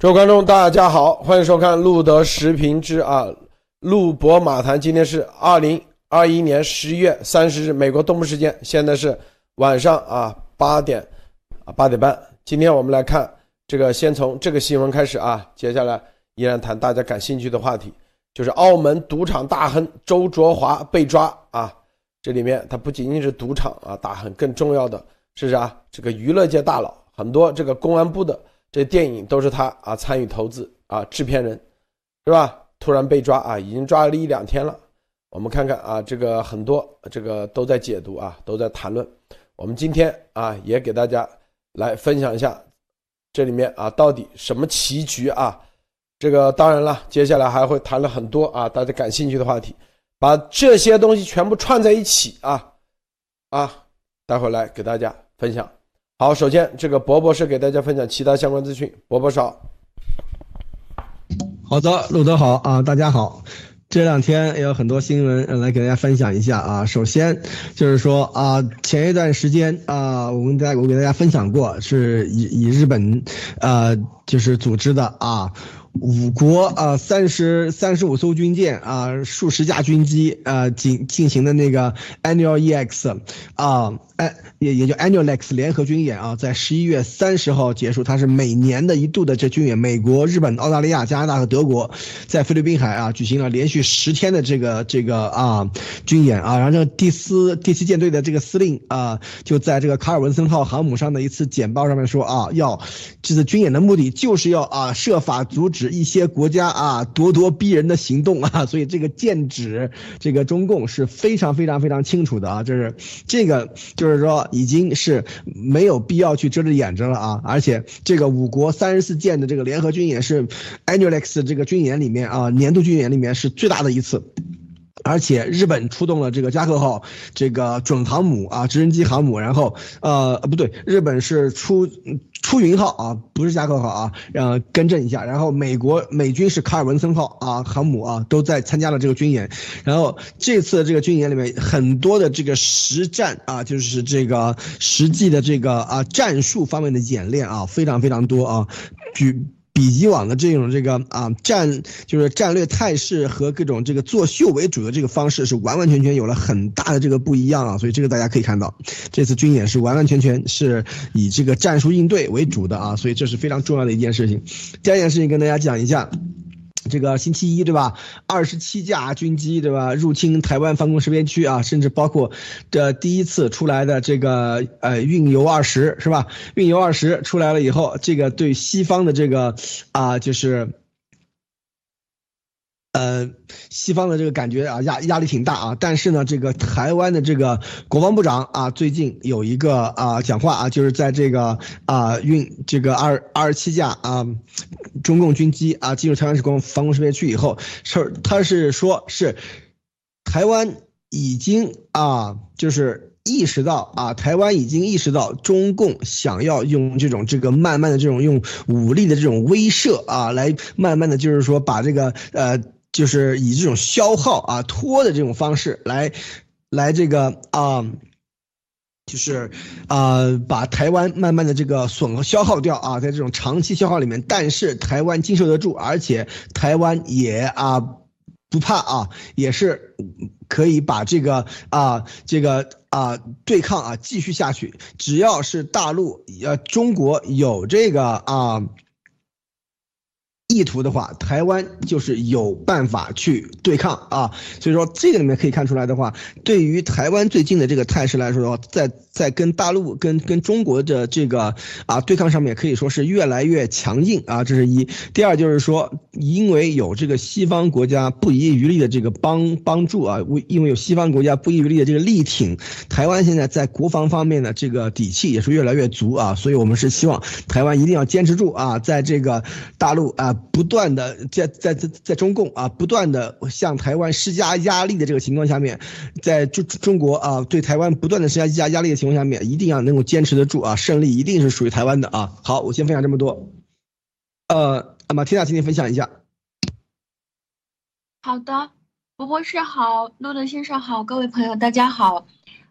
各位观众，大家好，欢迎收看路德时评之啊，路博马谈。今天是二零二一年十一月三十日，美国东部时间，现在是晚上啊八点啊八点半。今天我们来看这个，先从这个新闻开始啊，接下来依然谈大家感兴趣的话题，就是澳门赌场大亨周卓华被抓啊。这里面他不仅仅是赌场啊大亨，更重要的是啥？这个娱乐界大佬，很多这个公安部的。这电影都是他啊参与投资啊制片人，是吧？突然被抓啊，已经抓了一两天了。我们看看啊，这个很多这个都在解读啊，都在谈论。我们今天啊也给大家来分享一下这里面啊到底什么棋局啊？这个当然了，接下来还会谈了很多啊大家感兴趣的话题，把这些东西全部串在一起啊啊，待会来给大家分享。好，首先这个博博士给大家分享其他相关资讯。博博少，好的，路德好啊，大家好。这两天也有很多新闻来给大家分享一下啊。首先就是说啊，前一段时间啊，我跟大家我给大家分享过，是以以日本啊就是组织的啊。五国啊，三十三十五艘军舰啊，数十架军机啊，进进行的那个 Annual EX 啊，哎也也叫 Annual EX 联合军演啊，在十一月三十号结束。它是每年的一度的这军演，美国、日本、澳大利亚、加拿大和德国在菲律宾海啊举行了连续十天的这个这个啊军演啊。然后这第四第七舰队的这个司令啊，就在这个卡尔文森号航母上的一次简报上面说啊，要这次军演的目的就是要啊设法阻止。指一些国家啊咄咄逼人的行动啊，所以这个剑指这个中共是非常非常非常清楚的啊，就是这个就是说已经是没有必要去遮着眼睛了啊，而且这个五国三十四舰的这个联合军演是 Annual X 这个军演里面啊年度军演里面是最大的一次。而且日本出动了这个加贺号这个准航母啊，直升机航母，然后呃不对，日本是出出云号啊，不是加贺号啊，让更正一下。然后美国美军是卡尔文森号啊航母啊都在参加了这个军演。然后这次这个军演里面很多的这个实战啊，就是这个实际的这个啊战术方面的演练啊，非常非常多啊，举。以以往的这种这个啊战就是战略态势和各种这个作秀为主的这个方式是完完全全有了很大的这个不一样啊，所以这个大家可以看到，这次军演是完完全全是以这个战术应对为主的啊，所以这是非常重要的一件事情。第二件事情跟大家讲一下。这个星期一对吧？二十七架军机对吧？入侵台湾防空识别区啊，甚至包括这第一次出来的这个呃运油二十是吧？运油二十出来了以后，这个对西方的这个啊就是。呃，西方的这个感觉啊，压压力挺大啊。但是呢，这个台湾的这个国防部长啊，最近有一个啊讲话啊，就是在这个啊运这个二二十七架啊中共军机啊进入台湾防防空识别区以后，是他是说是台湾已经啊就是意识到啊，台湾已经意识到中共想要用这种这个慢慢的这种用武力的这种威慑啊，来慢慢的就是说把这个呃。就是以这种消耗啊拖的这种方式来，来这个啊，就是啊把台湾慢慢的这个损消耗掉啊，在这种长期消耗里面，但是台湾经受得住，而且台湾也啊不怕啊，也是可以把这个啊这个啊对抗啊继续下去，只要是大陆呃中国有这个啊。意图的话，台湾就是有办法去对抗啊，所以说这个里面可以看出来的话，对于台湾最近的这个态势来说的话，在在跟大陆、跟跟中国的这个啊对抗上面，可以说是越来越强硬啊，这是一。第二就是说，因为有这个西方国家不遗余力的这个帮帮助啊，为因为有西方国家不遗余力的这个力挺，台湾现在在国防方面的这个底气也是越来越足啊，所以我们是希望台湾一定要坚持住啊，在这个大陆啊。不断的在在在在中共啊，不断的向台湾施加压力的这个情况下面，在中中国啊对台湾不断的施加加压力的情况下面，一定要能够坚持得住啊，胜利一定是属于台湾的啊。好，我先分享这么多。呃，那么缇娜，请你分享一下。好的，博博士好，路德先生好，各位朋友大家好。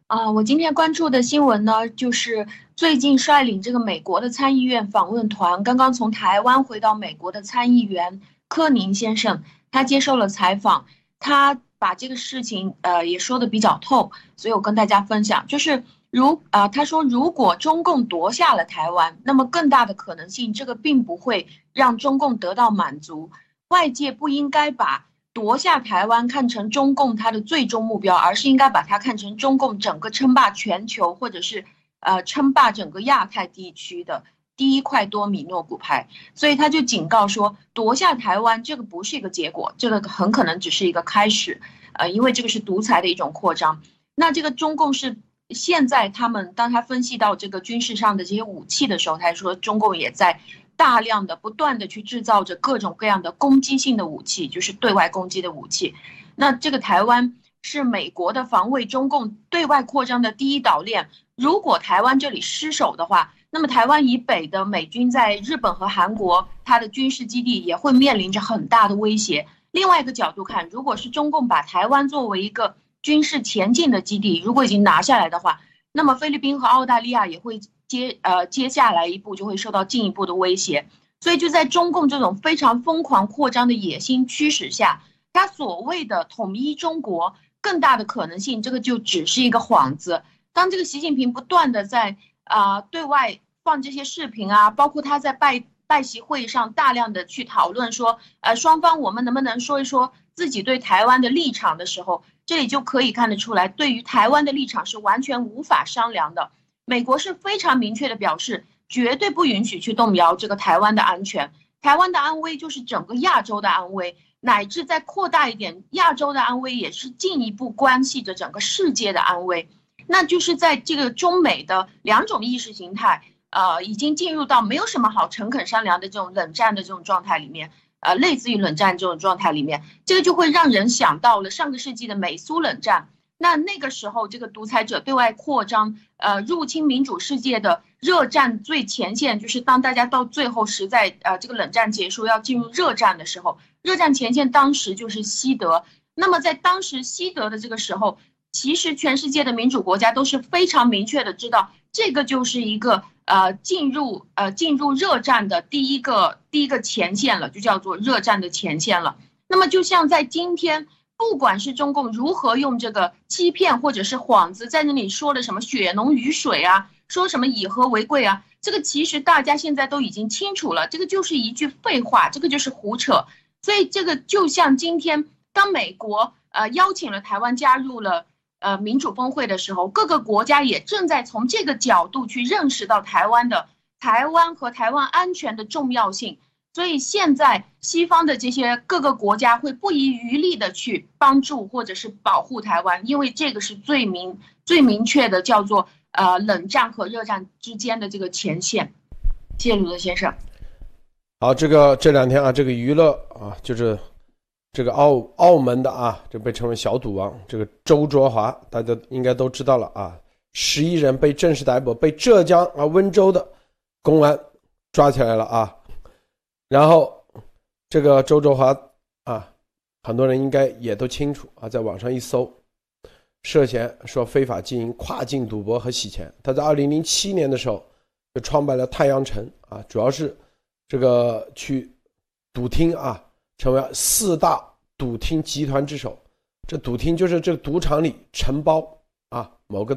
啊，我今天关注的新闻呢，就是最近率领这个美国的参议院访问团刚刚从台湾回到美国的参议员柯宁先生，他接受了采访，他把这个事情呃也说的比较透，所以我跟大家分享，就是如啊他说，如果中共夺下了台湾，那么更大的可能性，这个并不会让中共得到满足，外界不应该把。夺下台湾看成中共它的最终目标，而是应该把它看成中共整个称霸全球，或者是呃称霸整个亚太地区的第一块多米诺骨牌。所以他就警告说，夺下台湾这个不是一个结果，这个很可能只是一个开始。呃，因为这个是独裁的一种扩张。那这个中共是现在他们当他分析到这个军事上的这些武器的时候，他说中共也在。大量的、不断的去制造着各种各样的攻击性的武器，就是对外攻击的武器。那这个台湾是美国的防卫中共对外扩张的第一岛链。如果台湾这里失守的话，那么台湾以北的美军在日本和韩国，它的军事基地也会面临着很大的威胁。另外一个角度看，如果是中共把台湾作为一个军事前进的基地，如果已经拿下来的话，那么菲律宾和澳大利亚也会。接呃，接下来一步就会受到进一步的威胁，所以就在中共这种非常疯狂扩张的野心驱使下，他所谓的统一中国更大的可能性，这个就只是一个幌子。当这个习近平不断的在啊对外放这些视频啊，包括他在拜拜习会议上大量的去讨论说，呃，双方我们能不能说一说自己对台湾的立场的时候，这里就可以看得出来，对于台湾的立场是完全无法商量的。美国是非常明确的表示，绝对不允许去动摇这个台湾的安全。台湾的安危就是整个亚洲的安危，乃至再扩大一点，亚洲的安危也是进一步关系着整个世界的安危。那就是在这个中美的两种意识形态，呃，已经进入到没有什么好诚恳商量的这种冷战的这种状态里面，呃，类似于冷战这种状态里面，这个就会让人想到了上个世纪的美苏冷战。那那个时候，这个独裁者对外扩张，呃，入侵民主世界的热战最前线，就是当大家到最后实在，呃，这个冷战结束要进入热战的时候，热战前线当时就是西德。那么在当时西德的这个时候，其实全世界的民主国家都是非常明确的知道，这个就是一个呃进入呃进入热战的第一个第一个前线了，就叫做热战的前线了。那么就像在今天。不管是中共如何用这个欺骗或者是幌子，在那里说的什么血浓于水啊，说什么以和为贵啊，这个其实大家现在都已经清楚了，这个就是一句废话，这个就是胡扯。所以这个就像今天当美国呃邀请了台湾加入了呃民主峰会的时候，各个国家也正在从这个角度去认识到台湾的台湾和台湾安全的重要性。所以现在西方的这些各个国家会不遗余力的去帮助或者是保护台湾，因为这个是最明最明确的，叫做呃冷战和热战之间的这个前线。谢谢鲁德先生。好，这个这两天啊，这个娱乐啊，就是这个澳澳门的啊，就被称为小赌王，这个周卓华，大家应该都知道了啊，十一人被正式逮捕，被浙江啊温州的公安抓起来了啊。然后，这个周卓华啊，很多人应该也都清楚啊，在网上一搜，涉嫌说非法经营跨境赌博和洗钱。他在二零零七年的时候就创办了太阳城啊，主要是这个去赌厅啊，成为四大赌厅集团之首。这赌厅就是这赌场里承包啊某个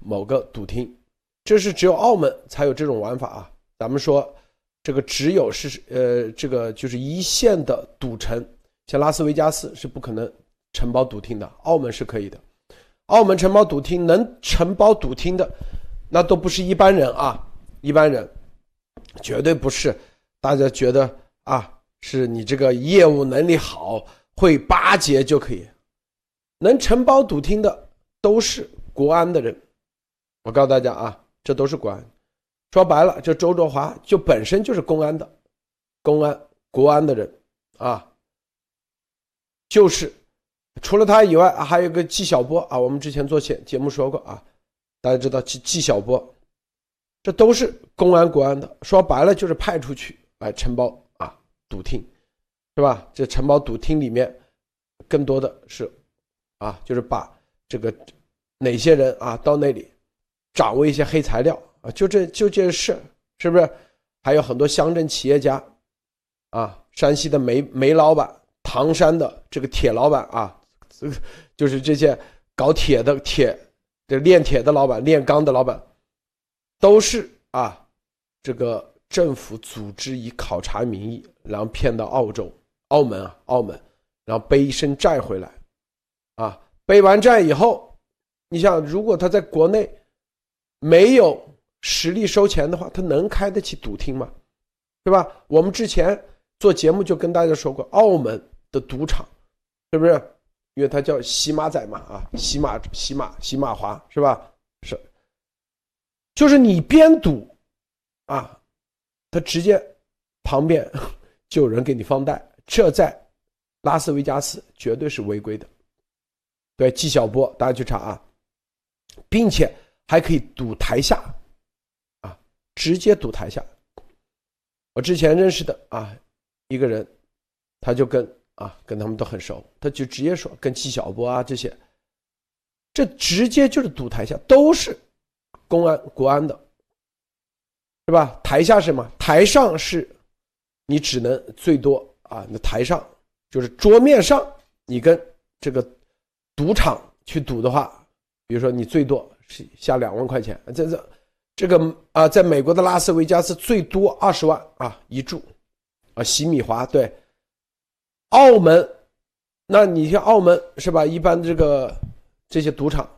某个赌厅，这是只有澳门才有这种玩法啊。咱们说。这个只有是呃，这个就是一线的赌城，像拉斯维加斯是不可能承包赌厅的，澳门是可以的。澳门承包赌厅能承包赌厅的，那都不是一般人啊，一般人绝对不是。大家觉得啊，是你这个业务能力好，会巴结就可以。能承包赌厅的都是国安的人，我告诉大家啊，这都是国安。说白了，这周卓华就本身就是公安的，公安国安的人啊，就是除了他以外，还有个纪晓波啊。我们之前做节节目说过啊，大家知道纪纪晓波，这都是公安国安的。说白了就是派出去来承包赌厅，是吧？这城堡赌厅里面更多的是啊，就是把这个哪些人啊到那里掌握一些黑材料啊？就这就这事，是不是？还有很多乡镇企业家啊，山西的煤煤老板，唐山的这个铁老板啊，就是这些搞铁的铁，这炼铁的老板、炼钢的老板，都是啊，这个政府组织以考察名义，然后骗到澳洲、澳门啊、澳门，然后背一身债回来，啊，背完债以后。你想，如果他在国内没有实力收钱的话，他能开得起赌厅吗？对吧？我们之前做节目就跟大家说过，澳门的赌场是不是？因为他叫洗马仔嘛，啊，洗马、洗马、洗马华是吧？是，就是你边赌啊，他直接旁边就有人给你放贷，这在拉斯维加斯绝对是违规的。对，纪晓波，大家去查啊。并且还可以赌台下，啊，直接赌台下。我之前认识的啊一个人，他就跟啊跟他们都很熟，他就直接说跟纪晓波啊这些，这直接就是赌台下，都是公安国安的，是吧？台下是什么？台上是，你只能最多啊，那台上就是桌面上，你跟这个赌场去赌的话。比如说，你最多是下两万块钱，这这这个啊，在美国的拉斯维加斯最多二十万啊一注，啊，洗米华对，澳门，那你像澳门是吧？一般这个这些赌场，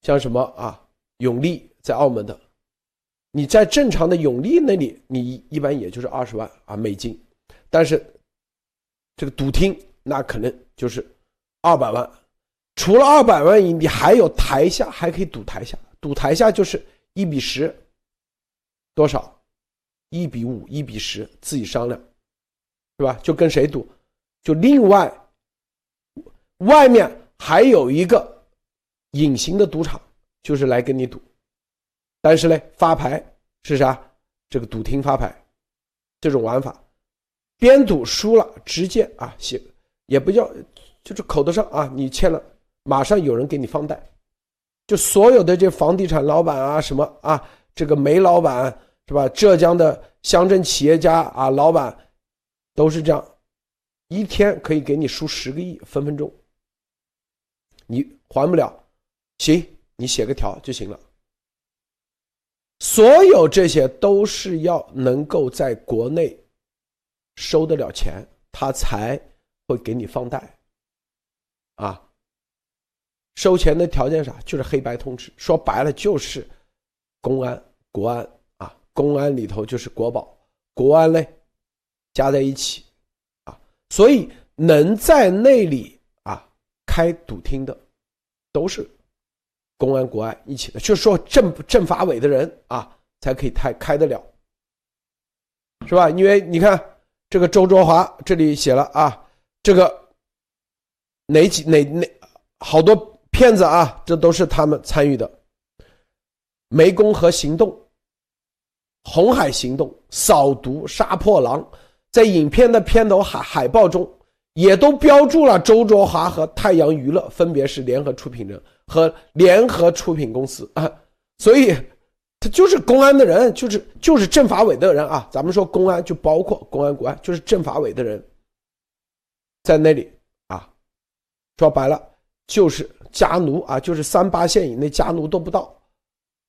像什么啊永利在澳门的，你在正常的永利那里，你一般也就是二十万啊美金，但是这个赌厅那可能就是二百万。除了二百万银币，还有台下还可以赌台下，赌台下就是一比十，多少？一比五、一比十，自己商量，是吧？就跟谁赌？就另外，外面还有一个隐形的赌场，就是来跟你赌，但是呢，发牌是啥？这个赌厅发牌，这种玩法，边赌输了直接啊写，也不叫，就是口头上啊，你欠了。马上有人给你放贷，就所有的这房地产老板啊，什么啊，这个煤老板是吧？浙江的乡镇企业家啊，老板都是这样，一天可以给你输十个亿，分分钟。你还不了，行，你写个条就行了。所有这些都是要能够在国内收得了钱，他才会给你放贷，啊。收钱的条件啥？就是黑白通吃，说白了就是公安、国安啊，公安里头就是国保，国安嘞加在一起啊，所以能在那里啊开赌厅的都是公安、国安一起的，就说政政法委的人啊才可以开开得了，是吧？因为你看这个周卓华这里写了啊，这个哪几哪哪好多。骗子啊，这都是他们参与的。湄公河行动、红海行动、扫毒、杀破狼，在影片的片头海海报中也都标注了周卓华和太阳娱乐分别是联合出品人和联合出品公司啊，所以他就是公安的人，就是就是政法委的人啊。咱们说公安就包括公安国安，就是政法委的人，在那里啊，说白了就是。家奴啊，就是三八线以内家奴都不到，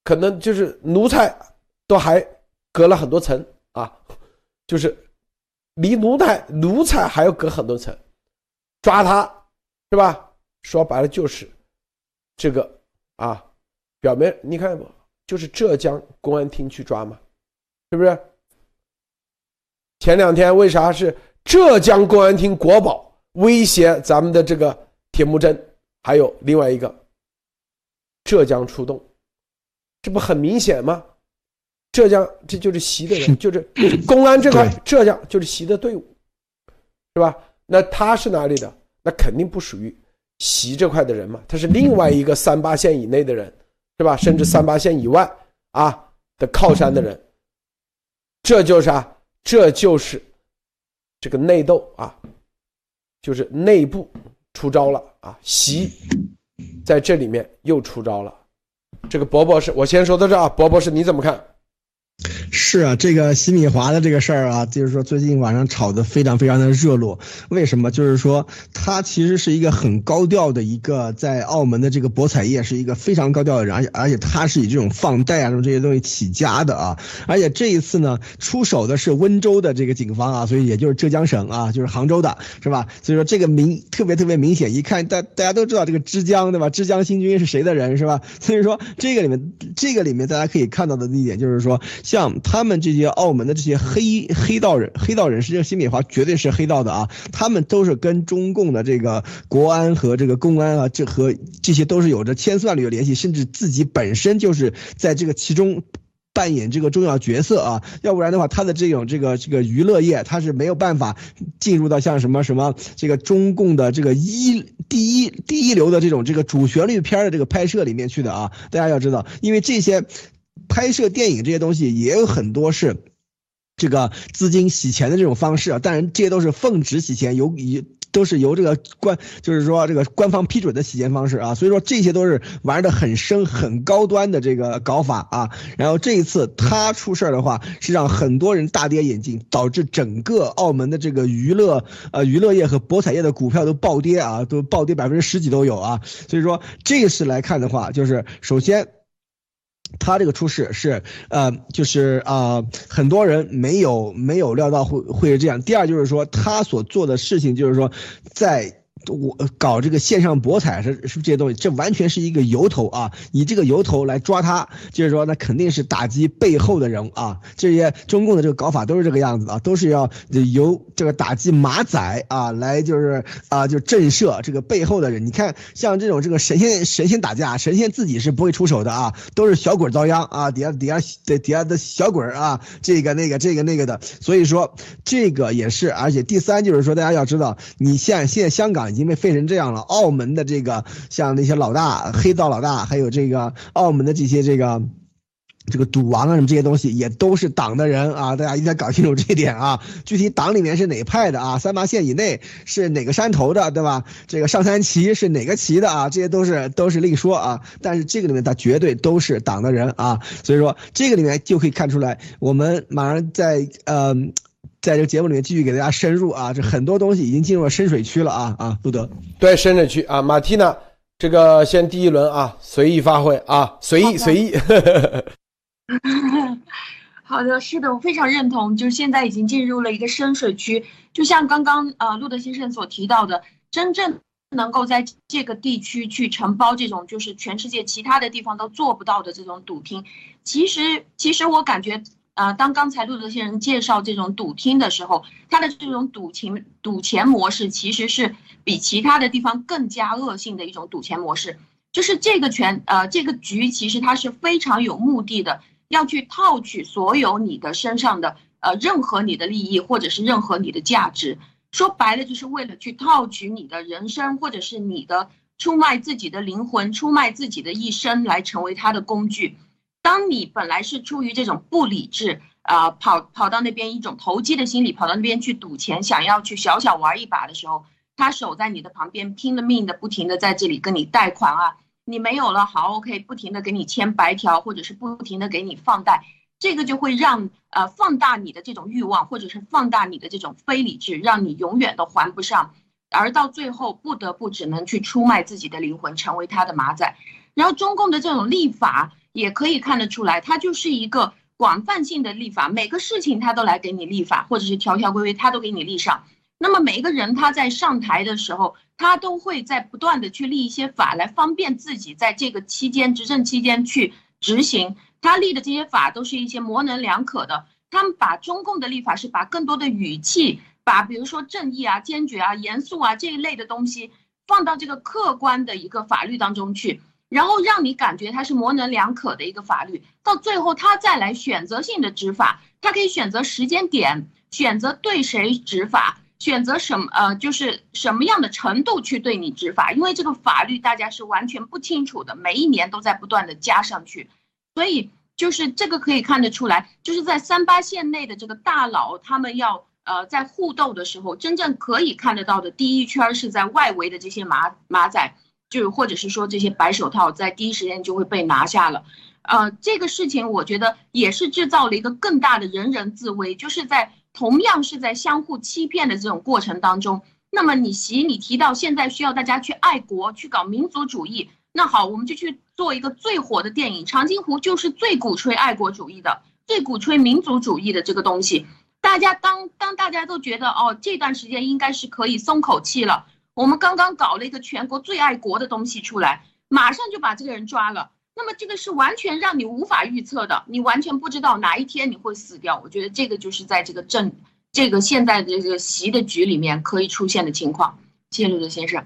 可能就是奴才都还隔了很多层啊，就是离奴才奴才还要隔很多层，抓他是吧？说白了就是这个啊，表面你看不就是浙江公安厅去抓嘛？是不是？前两天为啥是浙江公安厅国宝威胁咱们的这个铁木真？还有另外一个，浙江出动，这不很明显吗？浙江这就是习的人，就是公安这块，浙江就是习的队伍，是吧？那他是哪里的？那肯定不属于习这块的人嘛，他是另外一个三八线以内的人，是吧？甚至三八线以外啊的靠山的人，这就是啊？这就是这个内斗啊，就是内部。出招了啊！习在这里面又出招了。这个博博士，我先说到这啊，博博士你怎么看？是啊，这个洗米华的这个事儿啊，就是说最近网上炒得非常非常的热络。为什么？就是说他其实是一个很高调的一个在澳门的这个博彩业是一个非常高调的人，而且而且他是以这种放贷啊什么这些东西起家的啊。而且这一次呢，出手的是温州的这个警方啊，所以也就是浙江省啊，就是杭州的，是吧？所以说这个明特别特别明显，一看大大家都知道这个枝江对吧？枝江新军是谁的人是吧？所以说这个里面这个里面大家可以看到的一点就是说像。他们这些澳门的这些黑黑道人、黑道人士，这个新美华绝对是黑道的啊！他们都是跟中共的这个国安和这个公安啊，这和这些都是有着千丝万缕的联系，甚至自己本身就是在这个其中扮演这个重要角色啊！要不然的话，他的这种这个这个娱乐业，他是没有办法进入到像什么什么这个中共的这个一第一第一流的这种这个主旋律片的这个拍摄里面去的啊！大家要知道，因为这些。拍摄电影这些东西也有很多是这个资金洗钱的这种方式啊，当然这些都是奉旨洗钱，由以都是由这个官，就是说这个官方批准的洗钱方式啊，所以说这些都是玩的很深、很高端的这个搞法啊。然后这一次他出事儿的话，是让很多人大跌眼镜，导致整个澳门的这个娱乐呃娱乐业和博彩业的股票都暴跌啊，都暴跌百分之十几都有啊。所以说这次来看的话，就是首先。他这个出事是，呃，就是啊，很多人没有没有料到会会是这样。第二就是说，他所做的事情就是说，在。我搞这个线上博彩是是不这些东西，这完全是一个由头啊！以这个由头来抓他，就是说那肯定是打击背后的人啊！这些中共的这个搞法都是这个样子啊，都是要由这个打击马仔啊来就是啊就震慑这个背后的人。你看像这种这个神仙神仙打架，神仙自己是不会出手的啊，都是小鬼遭殃啊，底下底下底底下的小鬼啊，这个那个这个那个的。所以说这个也是，而且第三就是说大家要知道，你现现在香港。已经被废成这样了。澳门的这个像那些老大、黑道老大，还有这个澳门的这些这个这个赌王啊什么这些东西，也都是党的人啊。大家一定要搞清楚这一点啊。具体党里面是哪派的啊？三八线以内是哪个山头的，对吧？这个上三旗是哪个旗的啊？这些都是都是另说啊。但是这个里面他绝对都是党的人啊。所以说这个里面就可以看出来，我们马上在呃。在这个节目里面继续给大家深入啊，这很多东西已经进入了深水区了啊啊，路德，对深水区啊，马蒂娜，这个先第一轮啊，随意发挥啊，随意随意。好的，是的，我非常认同，就是现在已经进入了一个深水区，就像刚刚呃路德先生所提到的，真正能够在这个地区去承包这种就是全世界其他的地方都做不到的这种赌厅，其实其实我感觉。呃，当刚才陆德先生介绍这种赌厅的时候，他的这种赌钱赌钱模式其实是比其他的地方更加恶性的一种赌钱模式。就是这个权呃这个局其实它是非常有目的的，要去套取所有你的身上的呃任何你的利益或者是任何你的价值。说白了就是为了去套取你的人生或者是你的出卖自己的灵魂，出卖自己的一生来成为他的工具。当你本来是出于这种不理智，啊，跑跑到那边一种投机的心理，跑到那边去赌钱，想要去小小玩一把的时候，他守在你的旁边，拼了命的不停的在这里跟你贷款啊，你没有了，好，OK，不停的给你签白条，或者是不停的给你放贷，这个就会让呃放大你的这种欲望，或者是放大你的这种非理智，让你永远都还不上，而到最后不得不只能去出卖自己的灵魂，成为他的马仔。然后中共的这种立法。也可以看得出来，它就是一个广泛性的立法，每个事情它都来给你立法，或者是条条规规它都给你立上。那么每一个人他在上台的时候，他都会在不断的去立一些法来方便自己在这个期间执政期间去执行。他立的这些法都是一些模棱两可的。他们把中共的立法是把更多的语气，把比如说正义啊、坚决啊、严肃啊这一类的东西放到这个客观的一个法律当中去。然后让你感觉它是模棱两可的一个法律，到最后他再来选择性的执法，他可以选择时间点，选择对谁执法，选择什么呃，就是什么样的程度去对你执法，因为这个法律大家是完全不清楚的，每一年都在不断的加上去，所以就是这个可以看得出来，就是在三八线内的这个大佬他们要呃在互斗的时候，真正可以看得到的第一圈是在外围的这些马马仔。就或者是说这些白手套在第一时间就会被拿下了。呃，这个事情我觉得也是制造了一个更大的人人自危，就是在同样是在相互欺骗的这种过程当中。那么你习，你提到现在需要大家去爱国，去搞民族主义，那好，我们就去做一个最火的电影《长津湖》，就是最鼓吹爱国主义的，最鼓吹民族主义的这个东西。大家当当大家都觉得哦，这段时间应该是可以松口气了，我们刚刚搞了一个全国最爱国的东西出来，马上就把这个人抓了。那么这个是完全让你无法预测的，你完全不知道哪一天你会死掉。我觉得这个就是在这个政，这个现在的这个习的局里面可以出现的情况。谢谢陆德先生。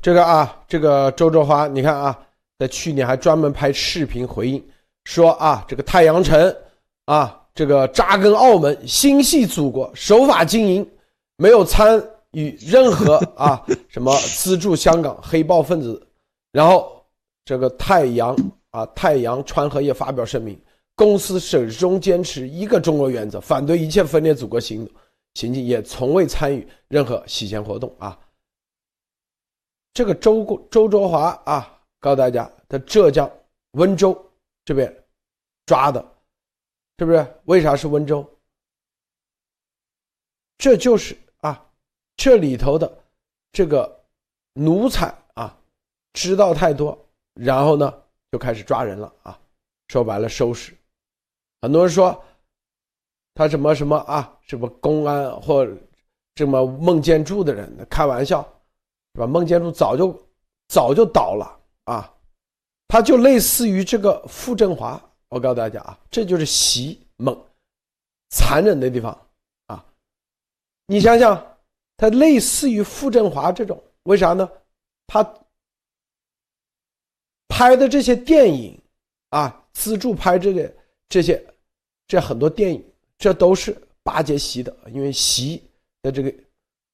这个啊，这个周周华，你看啊，在去年还专门拍视频回应，说啊，这个太阳城啊，这个扎根澳门，心系祖国，守法经营，没有参与任何啊什么资助香港黑暴分子，然后。这个太阳啊，太阳川河也发表声明，公司始终坚持一个中国原则，反对一切分裂祖国行行径，也从未参与任何洗钱活动啊。这个周周周华啊，告诉大家，在浙江温州这边抓的，是不是？为啥是温州？这就是，这里头的这个奴才啊，知道太多。然后呢，就开始抓人了啊！说白了，收拾。很多人说他什么什么啊，什么公安或这么孟建柱的人，开玩笑，是吧？孟建柱早就早就倒了啊！他就类似于这个傅政华。我告诉大家啊，这就是习猛残忍的地方啊！你想想，他类似于傅振华这种，为啥呢？他。拍的这些电影，啊，资助拍这个这些，这很多电影，这都是巴结习的，因为习的这个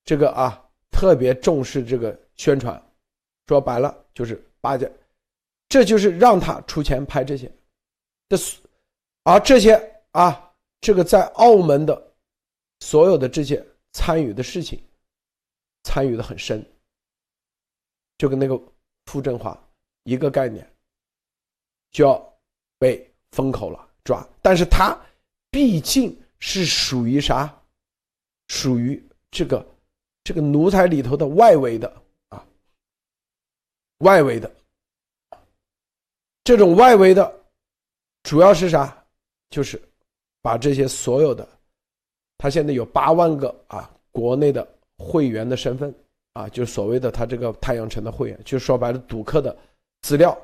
这个啊，特别重视这个宣传，说白了就是巴结，这就是让他出钱拍这些，这是，而这些啊，这个在澳门的所有的这些参与的事情，参与的很深，就跟那个傅振华。一个概念就要被封口了抓，但是他毕竟是属于啥？属于这个这个奴才里头的外围的啊，外围的这种外围的，主要是啥？就是把这些所有的，他现在有八万个啊国内的会员的身份啊，就是所谓的他这个太阳城的会员，就说白了赌客的。资料，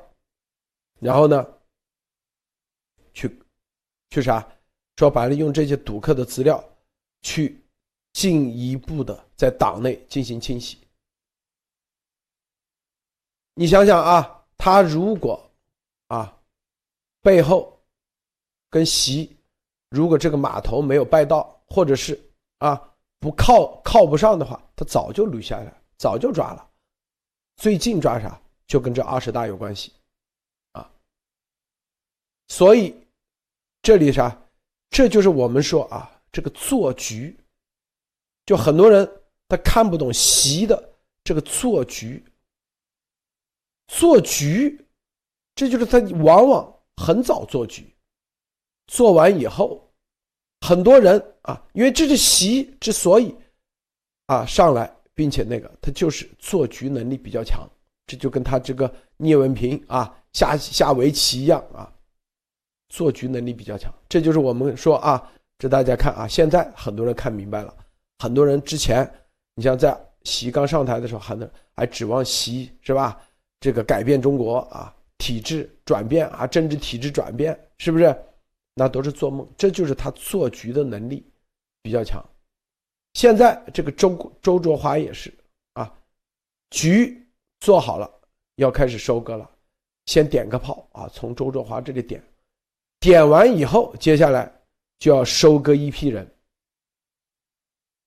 然后呢，去，去啥？说白了，用这些赌客的资料，去进一步的在党内进行清洗。你想想啊，他如果啊，背后跟习，如果这个码头没有拜到，或者是啊不靠靠不上的话，他早就捋下来，早就抓了。最近抓啥？就跟这二十大有关系，啊，所以这里啥，这就是我们说啊，这个做局，就很多人他看不懂习的这个做局，做局，这就是他往往很早做局，做完以后，很多人啊，因为这是习之所以啊上来，并且那个他就是做局能力比较强。这就跟他这个聂文平啊下下围棋一样啊，做局能力比较强。这就是我们说啊，这大家看啊，现在很多人看明白了。很多人之前，你像在习刚上台的时候，还能还指望习是吧？这个改变中国啊，体制转变啊，政治体制转变，是不是？那都是做梦。这就是他做局的能力比较强。现在这个周周卓华也是啊，局。做好了，要开始收割了，先点个炮啊！从周卓华这里点，点完以后，接下来就要收割一批人。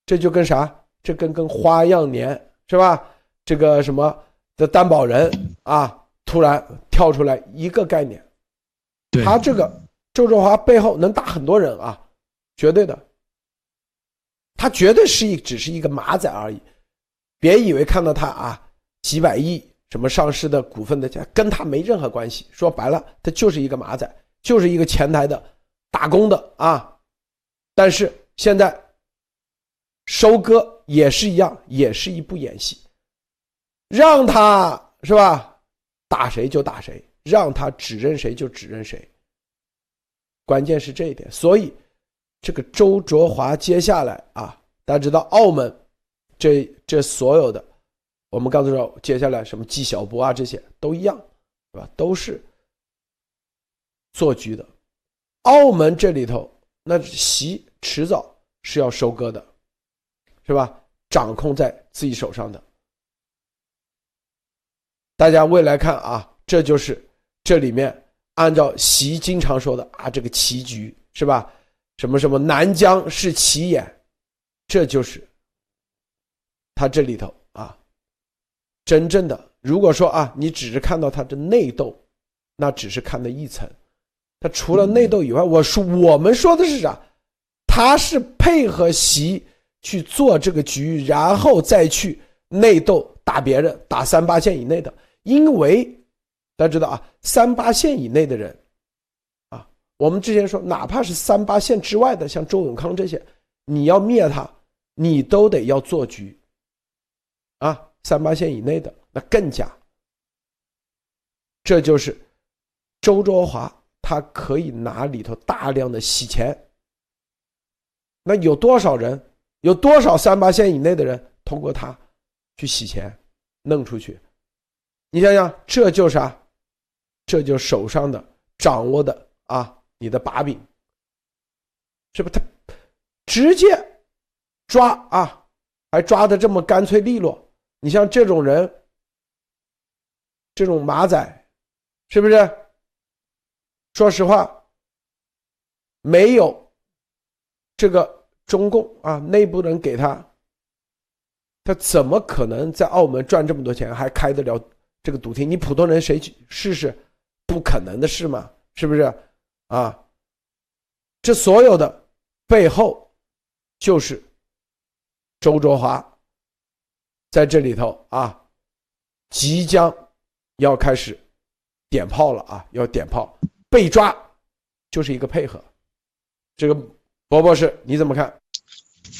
这就跟啥？这跟跟花样年是吧？这个什么的担保人啊，突然跳出来一个概念，他这个周卓华背后能打很多人啊，绝对的。他绝对是一只是一个马仔而已，别以为看到他啊。几百亿什么上市的股份的钱，跟他没任何关系。说白了，他就是一个马仔，就是一个前台的打工的啊。但是现在收割也是一样，也是一部演戏，让他是吧，打谁就打谁，让他指认谁就指认谁。关键是这一点，所以这个周卓华接下来啊，大家知道澳门这这所有的。我们刚才说，接下来什么纪晓波啊，这些都一样，是吧？都是做局的。澳门这里头，那席迟早是要收割的，是吧？掌控在自己手上的。大家未来看啊，这就是这里面按照习经常说的啊，这个棋局是吧？什么什么南疆是棋眼，这就是他这里头啊。真正的，如果说啊，你只是看到他的内斗，那只是看的一层。他除了内斗以外，我说我们说的是啥？他是配合习去做这个局，然后再去内斗打别人，打三八线以内的。因为大家知道啊，三八线以内的人，啊，我们之前说，哪怕是三八线之外的，像周永康这些，你要灭他，你都得要做局，啊。三八线以内的那更加，这就是周卓华他可以拿里头大量的洗钱。那有多少人，有多少三八线以内的人通过他去洗钱弄出去？你想想，这就是啥？这就手上的掌握的啊，你的把柄，是不？他直接抓啊，还抓的这么干脆利落。你像这种人，这种马仔，是不是？说实话，没有这个中共啊内部人给他，他怎么可能在澳门赚这么多钱，还开得了这个赌厅？你普通人谁去试试？不可能的事嘛，是不是？啊，这所有的背后就是周卓华。在这里头啊，即将要开始点炮了啊！要点炮，被抓就是一个配合。这个博博士你怎么看？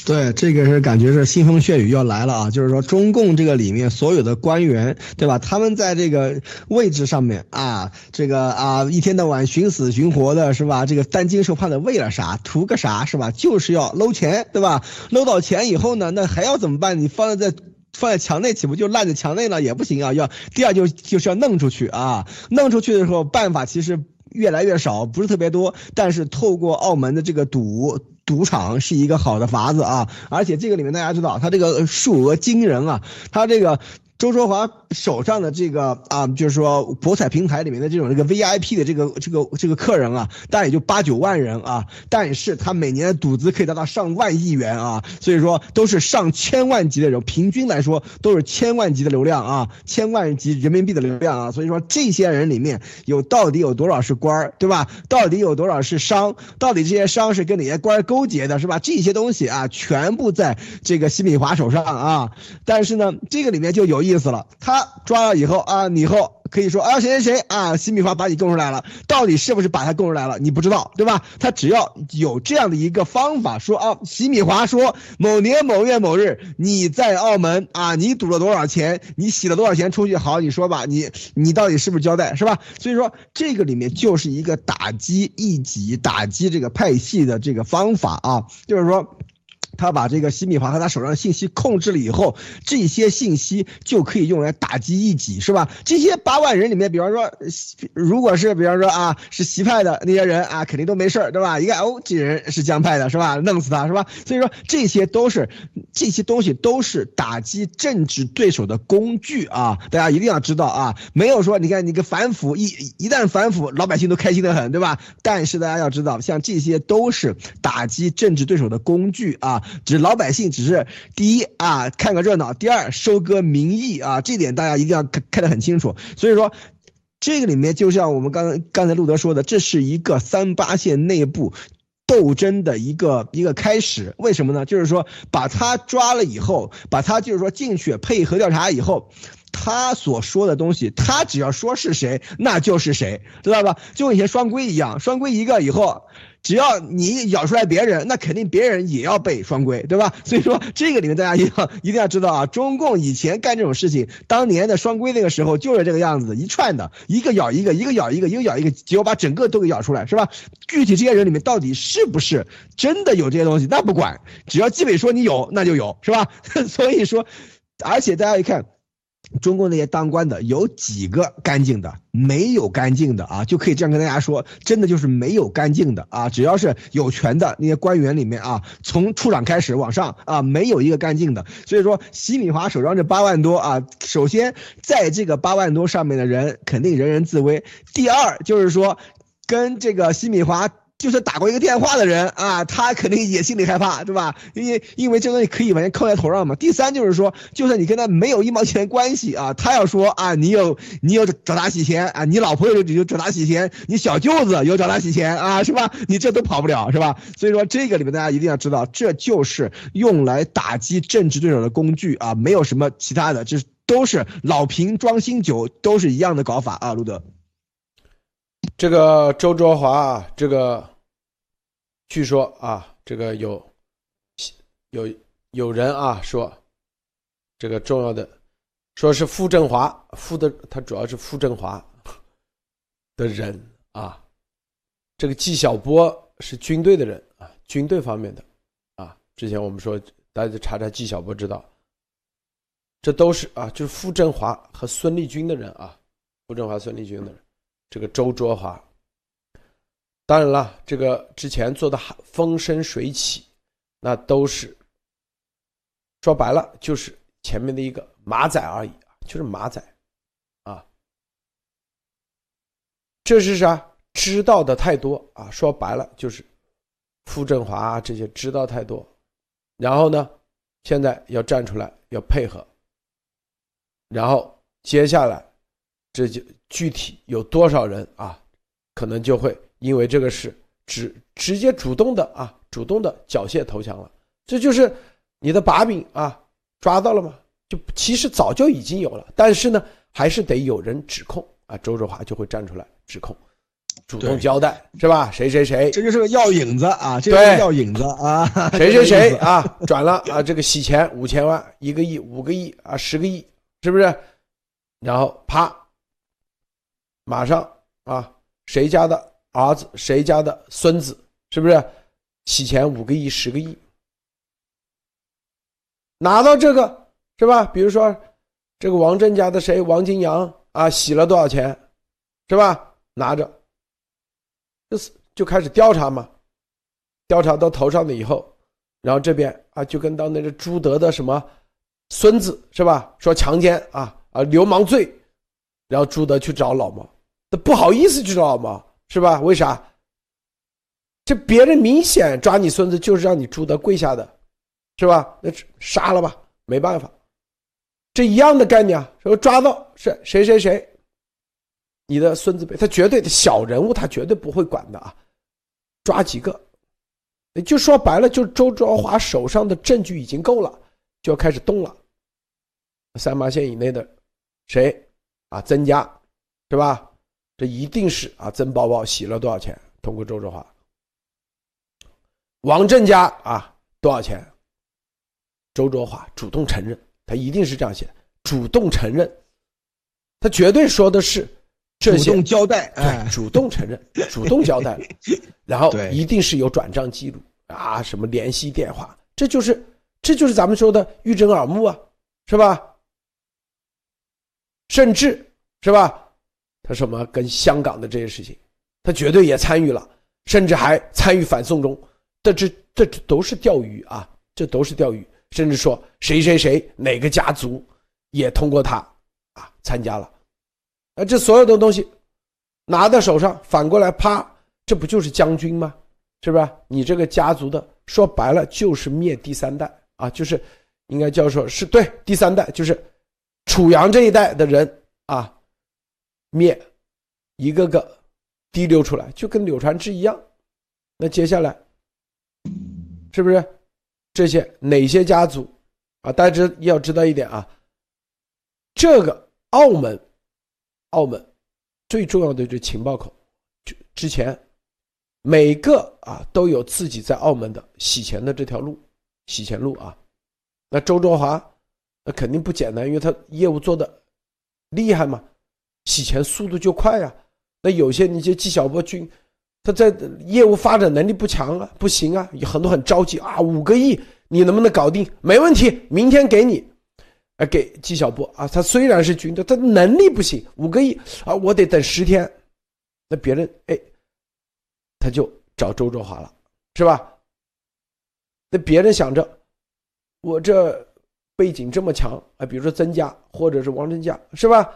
对，这个是感觉是腥风血雨要来了啊！就是说，中共这个里面所有的官员，对吧？他们在这个位置上面啊，这个啊，一天到晚寻死寻活的是吧？这个担惊受怕的为了啥？图个啥是吧？就是要搂钱，对吧？搂到钱以后呢，那还要怎么办？你放在在。放在墙内岂不就烂在墙内了？也不行啊！要第二就就是要弄出去啊！弄出去的时候办法其实越来越少，不是特别多。但是透过澳门的这个赌赌场是一个好的法子啊！而且这个里面大家知道，它这个数额惊人啊！它这个。周卓华手上的这个啊，就是说博彩平台里面的这种这个 VIP 的这个这个这个客人啊，大概也就八九万人啊，但是他每年的赌资可以达到上万亿元啊，所以说都是上千万级的人，平均来说都是千万级的流量啊，千万级人民币的流量啊，所以说这些人里面有到底有多少是官儿，对吧？到底有多少是商？到底这些商是跟哪些官儿勾结的，是吧？这些东西啊，全部在这个西米华手上啊，但是呢，这个里面就有一。意思了，他抓了以后啊，你以后可以说啊，谁谁谁啊，新米华把你供出来了，到底是不是把他供出来了，你不知道，对吧？他只要有这样的一个方法，说啊，洗米华说某年某月某日你在澳门啊，你赌了多少钱，你洗了多少钱出去，好，你说吧，你你到底是不是交代，是吧？所以说这个里面就是一个打击异己、打击这个派系的这个方法啊，就是说。他把这个西米华和他手上的信息控制了以后，这些信息就可以用来打击异己，是吧？这些八万人里面，比方说，如果是比方说啊，是习派的那些人啊，肯定都没事儿，对吧？一看哦，这人是江派的，是吧？弄死他，是吧？所以说这些都是这些东西都是打击政治对手的工具啊！大家一定要知道啊，没有说你看你个反腐一一旦反腐，老百姓都开心的很，对吧？但是大家要知道，像这些都是打击政治对手的工具啊。只是老百姓只是第一啊，看个热闹；第二，收割民意啊，这点大家一定要看看得很清楚。所以说，这个里面就像我们刚刚才路德说的，这是一个三八线内部。斗争的一个一个开始，为什么呢？就是说把他抓了以后，把他就是说进去配合调查以后，他所说的东西，他只要说是谁，那就是谁，知道吧？就以前双规一样，双规一个以后。只要你咬出来别人，那肯定别人也要被双规，对吧？所以说这个里面大家一定要 一定要知道啊，中共以前干这种事情，当年的双规那个时候就是这个样子，一串的，一个咬一个，一个咬一个，一个咬一个，结果把整个都给咬出来，是吧？具体这些人里面到底是不是真的有这些东西，那不管，只要纪委说你有，那就有，是吧？所以说，而且大家一看。中共那些当官的有几个干净的？没有干净的啊，就可以这样跟大家说，真的就是没有干净的啊！只要是有权的那些官员里面啊，从处长开始往上啊，没有一个干净的。所以说，西米华手上这八万多啊，首先在这个八万多上面的人肯定人人自危。第二就是说，跟这个西米华。就是打过一个电话的人啊，他肯定也心里害怕，对吧？因为因为这东西可以完全扣在头上嘛。第三就是说，就算你跟他没有一毛钱关系啊，他要说啊，你有你有找他洗钱啊，你老婆有有找他洗钱，你小舅子有找他洗钱啊，是吧？你这都跑不了，是吧？所以说这个里面大家一定要知道，这就是用来打击政治对手的工具啊，没有什么其他的，这都是老瓶装新酒，都是一样的搞法啊，路德。这个周卓华，这个据说啊，这个有有有人啊说，这个重要的说是傅政华，傅的他主要是傅政华 的人啊，这个纪晓波是军队的人啊，军队方面的啊，之前我们说大家查查纪晓波知道，这都是啊，就是傅政华和孙立军的人啊，傅政华、孙立军的人。这个周卓华，当然了，这个之前做的风生水起，那都是说白了就是前面的一个马仔而已就是马仔啊。这是啥？知道的太多啊！说白了就是傅振华这些知道太多，然后呢，现在要站出来要配合，然后接下来。这就具体有多少人啊？可能就会因为这个事直直接主动的啊，主动的缴械投降了。这就是你的把柄啊，抓到了吗？就其实早就已经有了，但是呢，还是得有人指控啊。周志华就会站出来指控，主动交代是吧？谁谁谁，这就是个药引子啊，这是药引子啊。谁谁谁 啊，转了啊，这个洗钱五千万、一个亿、五个亿啊、十个亿，是不是？然后啪。马上啊，谁家的儿子，谁家的孙子，是不是洗钱五个亿、十个亿？拿到这个是吧？比如说这个王振家的谁，王金阳啊，洗了多少钱，是吧？拿着，就是就开始调查嘛。调查到头上了以后，然后这边啊，就跟当那个朱德的什么孙子是吧？说强奸啊啊流氓罪，然后朱德去找老毛。那不好意思，知道吗？是吧？为啥？这别人明显抓你孙子，就是让你朱德跪下的，是吧？那杀了吧，没办法。这一样的概念啊，说抓到是谁谁谁，你的孙子辈，他绝对的小人物，他绝对不会管的啊。抓几个，就说白了，就周昭华手上的证据已经够了，就要开始动了。三八线以内的谁啊？增加，是吧？这一定是啊，曾宝宝洗了多少钱？通过周志华，王振家啊，多少钱？周卓华主动承认，他一定是这样写，主动承认，他绝对说的是这些，主动交代，哎，主动承认，主动交代了，然后一定是有转账记录啊，什么联系电话，这就是，这就是咱们说的玉珍耳目啊，是吧？甚至是吧？他什么跟香港的这些事情，他绝对也参与了，甚至还参与反送中。这这这都是钓鱼啊，这都是钓鱼。甚至说谁谁谁哪个家族也通过他啊参加了，啊，这所有的东西拿到手上，反过来啪，这不就是将军吗？是吧？你这个家族的说白了就是灭第三代啊，就是应该叫说是对第三代，就是楚阳这一代的人啊。面，一个个滴溜出来，就跟柳传志一样。那接下来，是不是这些哪些家族啊？大家要知道一点啊，这个澳门，澳门最重要的就是情报口，就之前每个啊都有自己在澳门的洗钱的这条路，洗钱路啊。那周卓华那肯定不简单，因为他业务做的厉害嘛，洗钱速度就快呀。那有些那些纪晓波军，他在业务发展能力不强啊，不行啊，有很多很着急啊，五个亿你能不能搞定？没问题，明天给你。啊，给纪晓波啊，他虽然是军队，他能力不行，五个亿啊，我得等十天。那别人哎，他就找周卓华了，是吧？那别人想着，我这背景这么强啊，比如说曾家或者是王真家，是吧？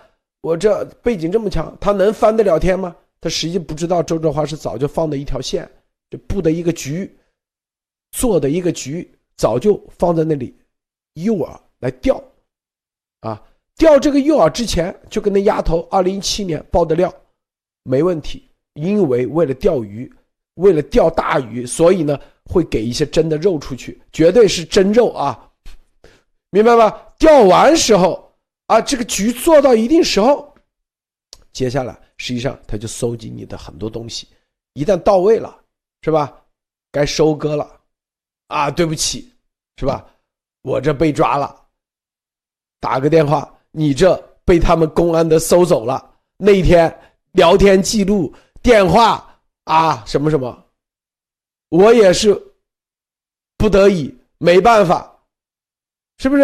我这背景这么强，他能翻得了天吗？他实际不知道周卓华是早就放的一条线，就布的一个局，做的一个局，早就放在那里，诱饵来钓。啊，钓这个诱饵之前就跟那丫头二零一七年爆的料，没问题。因为为了钓鱼，为了钓大鱼，所以呢会给一些真的肉出去，绝对是真肉啊，明白吧？钓完时候啊，这个局做到一定时候，接下来实际上他就搜集你的很多东西，一旦到位了，是吧？该收割了，啊，对不起，是吧？我这被抓了。打个电话，你这被他们公安的搜走了。那天聊天记录、电话啊，什么什么，我也是不得已，没办法，是不是？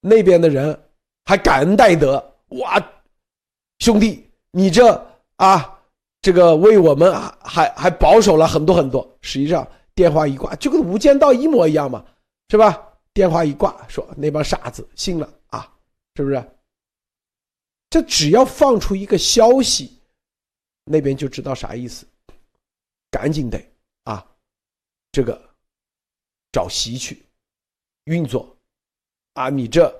那边的人还感恩戴德，哇，兄弟，你这啊，这个为我们还还保守了很多很多。实际上，电话一挂，就跟《无间道》一模一样嘛，是吧？电话一挂，说那帮傻子信了啊，是不是？这只要放出一个消息，那边就知道啥意思，赶紧得啊，这个找席去运作啊，你这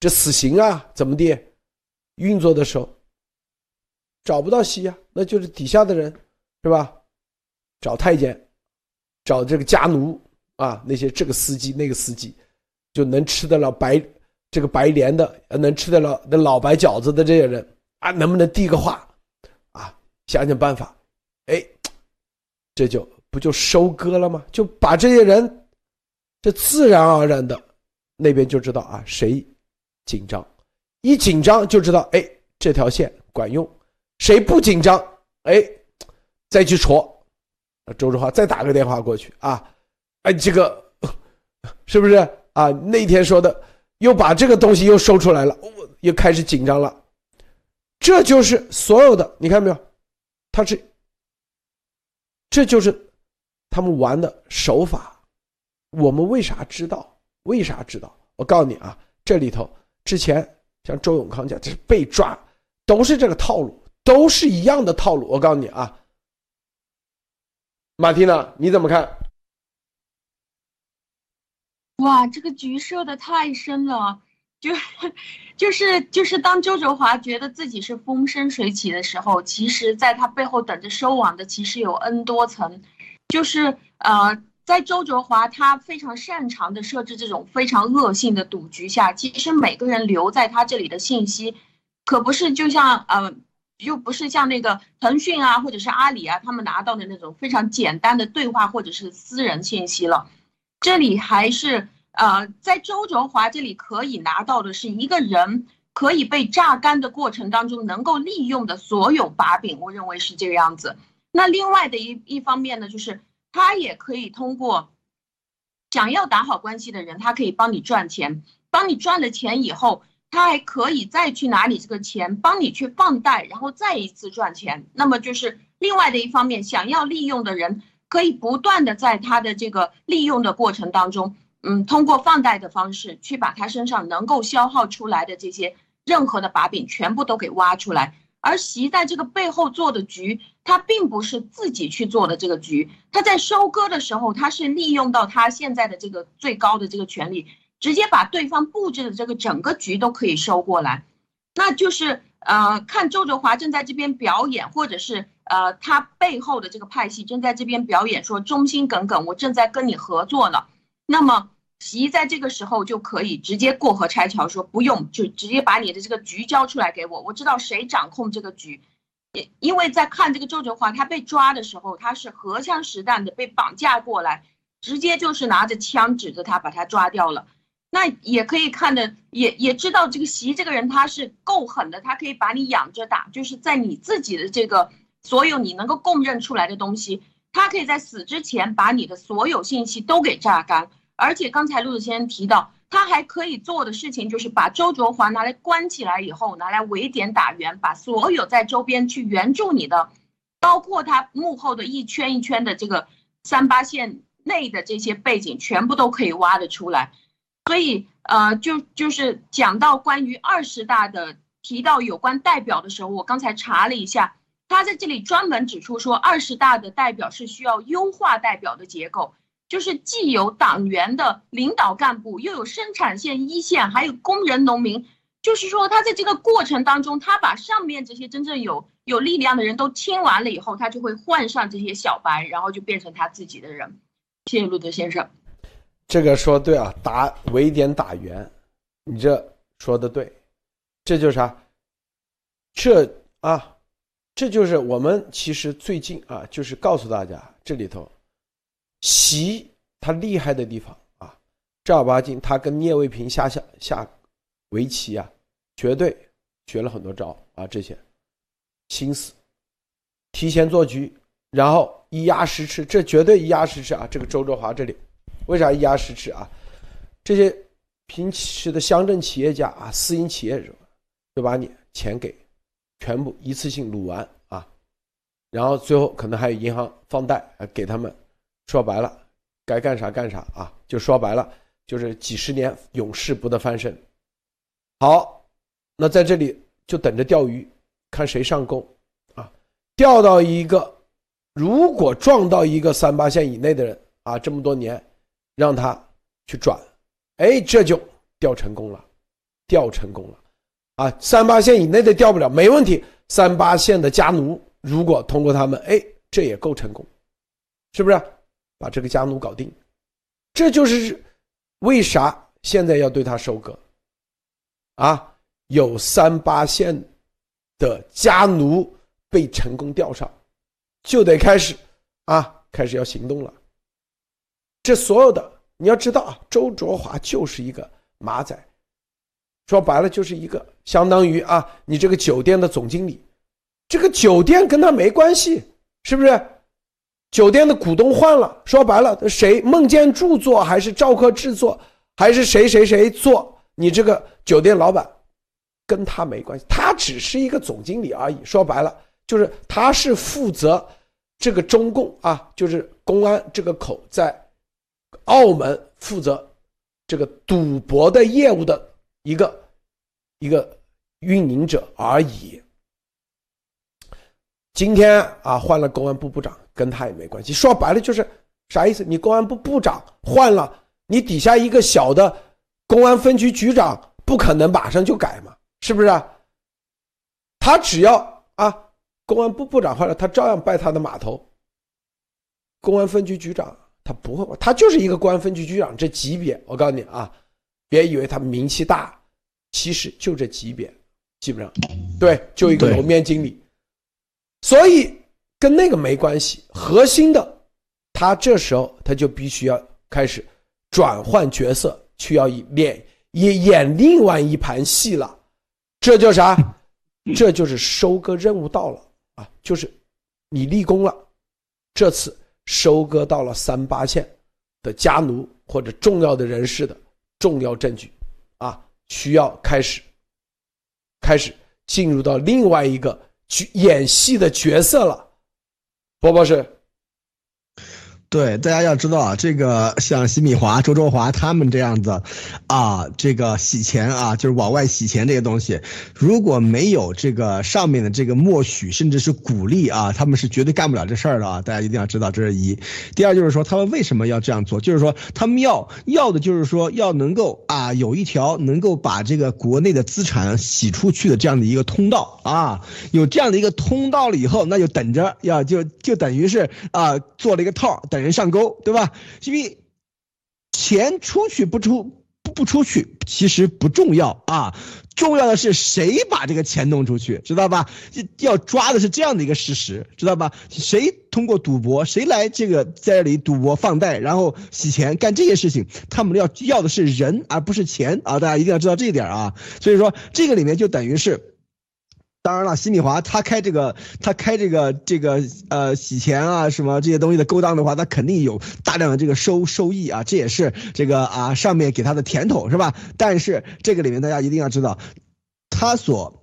这死刑啊，怎么的？运作的时候找不到席呀，那就是底下的人是吧？找太监，找这个家奴啊，那些这个司机那个司机。就能吃得了白这个白莲的，能吃得了那老白饺子的这些人啊，能不能递个话啊？想想办法，哎，这就不就收割了吗？就把这些人，这自然而然的那边就知道啊，谁紧张，一紧张就知道，哎，这条线管用。谁不紧张，哎，再去戳。周志华再打个电话过去啊，哎，这个 是不是？啊，那天说的，又把这个东西又收出来了，又开始紧张了。这就是所有的，你看没有？他是，这就是他们玩的手法。我们为啥知道？为啥知道？我告诉你啊，这里头之前像周永康讲，这是被抓，都是这个套路，都是一样的套路。我告诉你啊，马蒂娜，你怎么看？哇，这个局设的太深了，就，就是就是当周哲华觉得自己是风生水起的时候，其实在他背后等着收网的其实有 N 多层，就是呃，在周哲华他非常擅长的设置这种非常恶性的赌局下，其实每个人留在他这里的信息，可不是就像呃，又不是像那个腾讯啊或者是阿里啊他们拿到的那种非常简单的对话或者是私人信息了。这里还是呃，在周哲华这里可以拿到的是一个人可以被榨干的过程当中能够利用的所有把柄，我认为是这个样子。那另外的一一方面呢，就是他也可以通过想要打好关系的人，他可以帮你赚钱，帮你赚了钱以后，他还可以再去拿你这个钱，帮你去放贷，然后再一次赚钱。那么就是另外的一方面，想要利用的人。可以不断的在他的这个利用的过程当中，嗯，通过放贷的方式去把他身上能够消耗出来的这些任何的把柄全部都给挖出来。而习在这个背后做的局，他并不是自己去做的这个局，他在收割的时候，他是利用到他现在的这个最高的这个权利，直接把对方布置的这个整个局都可以收过来，那就是呃，看周哲华正在这边表演，或者是。呃，他背后的这个派系正在这边表演，说忠心耿耿，我正在跟你合作呢。那么习在这个时候就可以直接过河拆桥，说不用，就直接把你的这个局交出来给我，我知道谁掌控这个局。因因为在看这个周哲华他被抓的时候，他是荷枪实弹的被绑架过来，直接就是拿着枪指着他把他抓掉了。那也可以看的，也也知道这个习这个人他是够狠的，他可以把你养着打，就是在你自己的这个所有你能够供认出来的东西，他可以在死之前把你的所有信息都给榨干。而且刚才陆子先生提到，他还可以做的事情就是把周卓华拿来关起来以后，拿来围点打援，把所有在周边去援助你的，包括他幕后的一圈一圈的这个三八线内的这些背景，全部都可以挖得出来。所以，呃，就就是讲到关于二十大的提到有关代表的时候，我刚才查了一下，他在这里专门指出说，二十大的代表是需要优化代表的结构。就是既有党员的领导干部，又有生产线一线，还有工人农民。就是说，他在这个过程当中，他把上面这些真正有有力量的人都听完了以后，他就会换上这些小白，然后就变成他自己的人。谢谢路德先生。这个说对啊，打围点打援，你这说的对，这就是啥？这啊，这就是我们其实最近啊，就是告诉大家这里头。习他厉害的地方啊，正儿八经他跟聂卫平下下下围棋啊，绝对学了很多招啊，这些心思，提前做局，然后一压十吃，这绝对一压十吃啊！这个周哲华这里为啥一压十吃啊？这些平时的乡镇企业家啊，私营企业者就把你钱给全部一次性撸完啊，然后最后可能还有银行放贷啊给他们。说白了，该干啥干啥啊！就说白了，就是几十年永世不得翻身。好，那在这里就等着钓鱼，看谁上钩啊！钓到一个，如果撞到一个三八线以内的人啊，这么多年让他去转，哎，这就钓成功了，钓成功了啊！三八线以内的钓不了没问题，三八线的家奴如果通过他们，哎，这也够成功，是不是？把这个家奴搞定，这就是为啥现在要对他收割啊？有三八线的家奴被成功钓上，就得开始啊，开始要行动了。这所有的你要知道啊，周卓华就是一个马仔，说白了就是一个相当于啊，你这个酒店的总经理，这个酒店跟他没关系，是不是？酒店的股东换了，说白了，谁孟建柱做还是赵克制作，还是谁谁谁做？你这个酒店老板，跟他没关系，他只是一个总经理而已。说白了，就是他是负责这个中共啊，就是公安这个口在澳门负责这个赌博的业务的一个一个运营者而已。今天啊，换了公安部部长。跟他也没关系，说白了就是啥意思？你公安部部长换了，你底下一个小的公安分局局长不可能马上就改嘛，是不是？他只要啊，公安部部长换了，他照样拜他的码头。公安分局局长他不会，他就是一个公安分局局长这级别。我告诉你啊，别以为他名气大，其实就这级别，基本上对，就一个楼面经理，所以。跟那个没关系，核心的，他这时候他就必须要开始转换角色，去要演演演另外一盘戏了。这叫啥？这就是收割任务到了啊！就是你立功了，这次收割到了三八线的家奴或者重要的人士的重要证据啊，需要开始开始进入到另外一个去演戏的角色了。považe 对，大家要知道啊，这个像洗米华、周周华他们这样子，啊，这个洗钱啊，就是往外洗钱这些东西，如果没有这个上面的这个默许，甚至是鼓励啊，他们是绝对干不了这事儿的啊！大家一定要知道，这是一。第二就是说，他们为什么要这样做？就是说，他们要要的就是说，要能够啊，有一条能够把这个国内的资产洗出去的这样的一个通道啊，有这样的一个通道了以后，那就等着要就就等于是啊，做了一个套等。人上钩，对吧？因为钱出去不出不不出去，其实不重要啊，重要的是谁把这个钱弄出去，知道吧？要抓的是这样的一个事实，知道吧？谁通过赌博，谁来这个在这里赌博放贷，然后洗钱干这些事情，他们要要的是人，而不是钱啊！大家一定要知道这一点啊。所以说，这个里面就等于是。当然了，洗米华他开这个，他开这个这个呃洗钱啊什么这些东西的勾当的话，他肯定有大量的这个收收益啊，这也是这个啊上面给他的甜头是吧？但是这个里面大家一定要知道，他所。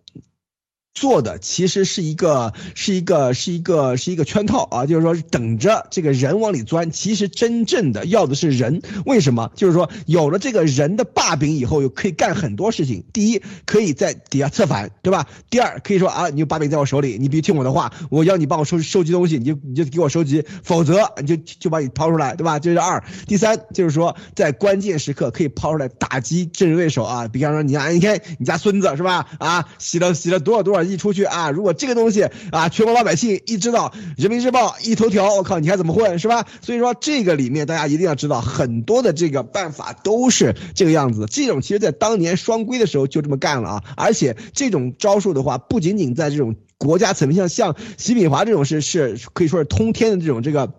做的其实是一个是一个是一个是一个圈套啊，就是说等着这个人往里钻。其实真正的要的是人，为什么？就是说有了这个人的把柄以后，又可以干很多事情。第一，可以在底下策反，对吧？第二，可以说啊，你有把柄在我手里，你必须听我的话，我要你帮我收收集东西，你就你就给我收集，否则你就就把你抛出来，对吧？这是二。第三，就是说在关键时刻可以抛出来打击政治对手啊，比方说你家，你看你家孙子是吧？啊，洗了洗了多少多少。一出去啊！如果这个东西啊，全国老百姓一知道，《人民日报》一头条，我靠，你还怎么混是吧？所以说这个里面大家一定要知道，很多的这个办法都是这个样子。这种其实在当年双规的时候就这么干了啊！而且这种招数的话，不仅仅在这种国家层面，像像习炳华这种是是可以说是通天的这种这个。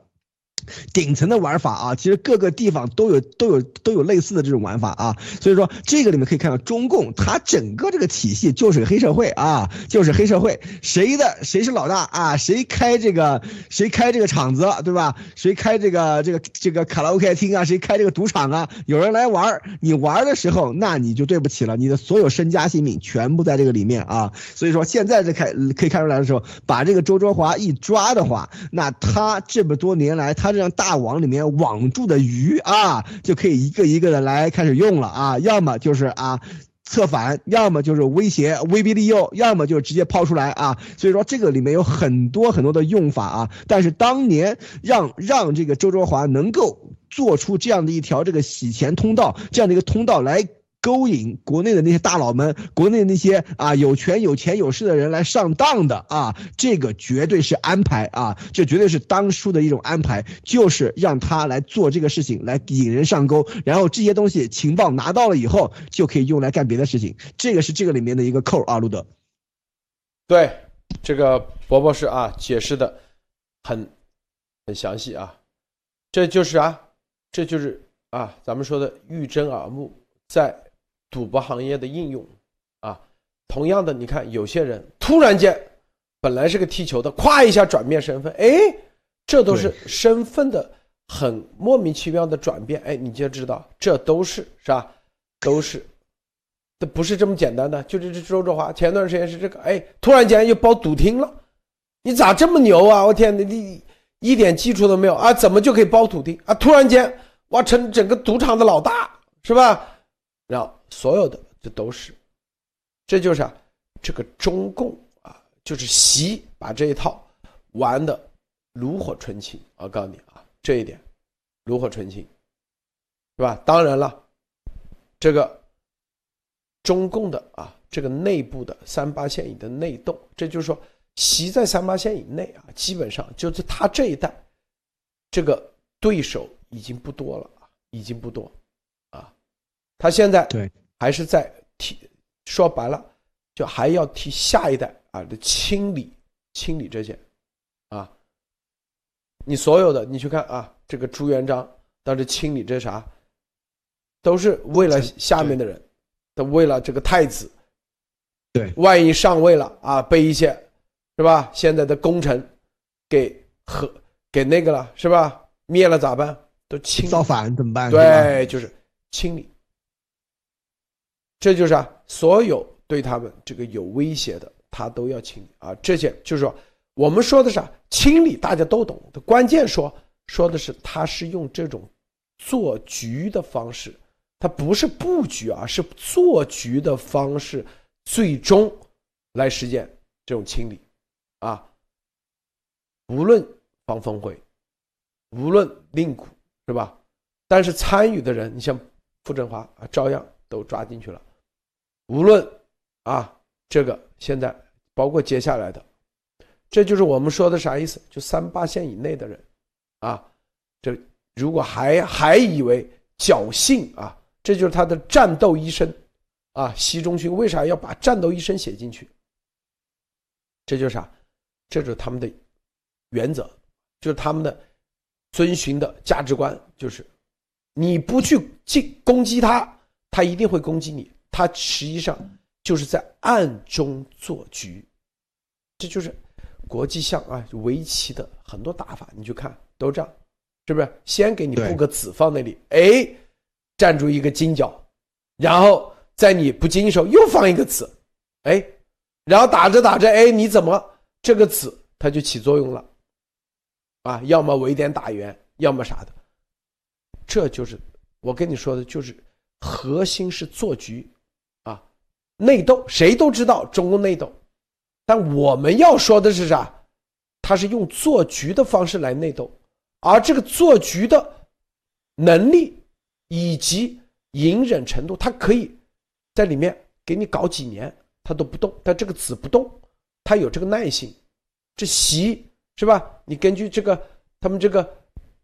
顶层的玩法啊，其实各个地方都有都有都有类似的这种玩法啊，所以说这个里面可以看到中共它整个这个体系就是个黑社会啊，就是黑社会，谁的谁是老大啊？谁开这个谁开这个厂子对吧？谁开这个这个这个卡拉 OK 厅啊？谁开这个赌场啊？有人来玩，你玩的时候那你就对不起了，你的所有身家性命全部在这个里面啊。所以说现在这开可以看出来的时候，把这个周卓华一抓的话，那他这么多年来他这。样大网里面网住的鱼啊，就可以一个一个的来开始用了啊，要么就是啊策反，要么就是威胁、威逼利诱，要么就直接抛出来啊。所以说这个里面有很多很多的用法啊。但是当年让让这个周周华能够做出这样的一条这个洗钱通道，这样的一个通道来。勾引国内的那些大佬们，国内那些啊有权有钱有势的人来上当的啊，这个绝对是安排啊，这绝对是当初的一种安排，就是让他来做这个事情，来引人上钩，然后这些东西情报拿到了以后，就可以用来干别的事情，这个是这个里面的一个扣啊，路德。对，这个伯伯是啊，解释的很很详细啊，这就是啊，这就是啊，咱们说的欲睁耳目，在。赌博行业的应用，啊，同样的，你看有些人突然间，本来是个踢球的，咵一下转变身份，哎，这都是身份的很莫名其妙的转变，哎，你就知道这都是是吧？都是，这不是这么简单的。就是这周志华前段时间是这个，哎，突然间又包赌厅了，你咋这么牛啊？我天，你你一点基础都没有啊？怎么就可以包赌厅啊？突然间哇，成整个赌场的老大是吧？然后。所有的这都是，这就是啊，这个中共啊，就是习把这一套玩的炉火纯青。我告诉你啊，这一点炉火纯青，是吧？当然了，这个中共的啊，这个内部的三八线以的内斗，这就是说，习在三八线以内啊，基本上就是他这一代这个对手已经不多了啊，已经不多啊。他现在对还是在替，说白了，就还要替下一代啊的清理清理这些，啊，你所有的你去看啊，这个朱元璋当时清理这啥，都是为了下面的人，都为了这个太子，对，万一上位了啊，被一些是吧？现在的功臣给和给那个了是吧？灭了咋办？都清造反怎么办？对，就是清理。这就是啊，所有对他们这个有威胁的，他都要清理啊。这些就是说，我们说的是啊清理，大家都懂。关键说说的是，他是用这种做局的方式，他不是布局啊，是做局的方式，最终来实现这种清理啊。无论方峰会，无论令谷，是吧？但是参与的人，你像傅振华啊，照样都抓进去了。无论啊，这个现在包括接下来的，这就是我们说的啥意思？就三八线以内的人，啊，这如果还还以为侥幸啊，这就是他的战斗一生啊。习仲勋为啥要把战斗一生写进去？这就是啥？这就是他们的原则，就是他们的遵循的价值观，就是你不去进攻击他，他一定会攻击你。他实际上就是在暗中做局，这就是国际象啊，围棋的很多打法，你去看都这样。是不是先给你布个子放那里？哎，站住一个金角，然后在你不经意时候又放一个子，哎，然后打着打着，哎，你怎么这个子它就起作用了？啊，要么围点打援，要么啥的，这就是我跟你说的，就是核心是做局啊，内斗，谁都知道中共内斗，但我们要说的是啥？他是用做局的方式来内斗。而这个做局的能力以及隐忍程度，他可以在里面给你搞几年，他都不动。他这个子不动，他有这个耐心。这习是吧？你根据这个，他们这个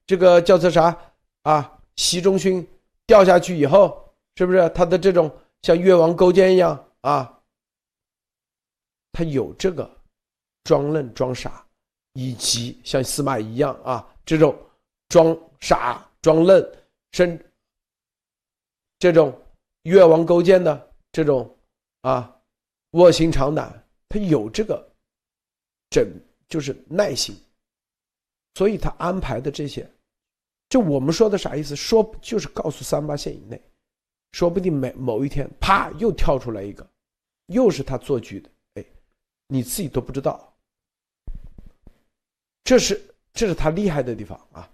这个叫做啥啊？习仲勋掉下去以后，是不是他的这种像越王勾践一样啊？他有这个装嫩装傻，以及像司马懿一样啊？这种装傻装嫩，甚这种越王勾践的这种啊卧薪尝胆，他有这个整就是耐心，所以他安排的这些，就我们说的啥意思？说就是告诉三八线以内，说不定每某一天啪又跳出来一个，又是他做局的，哎，你自己都不知道，这是。这是他厉害的地方啊！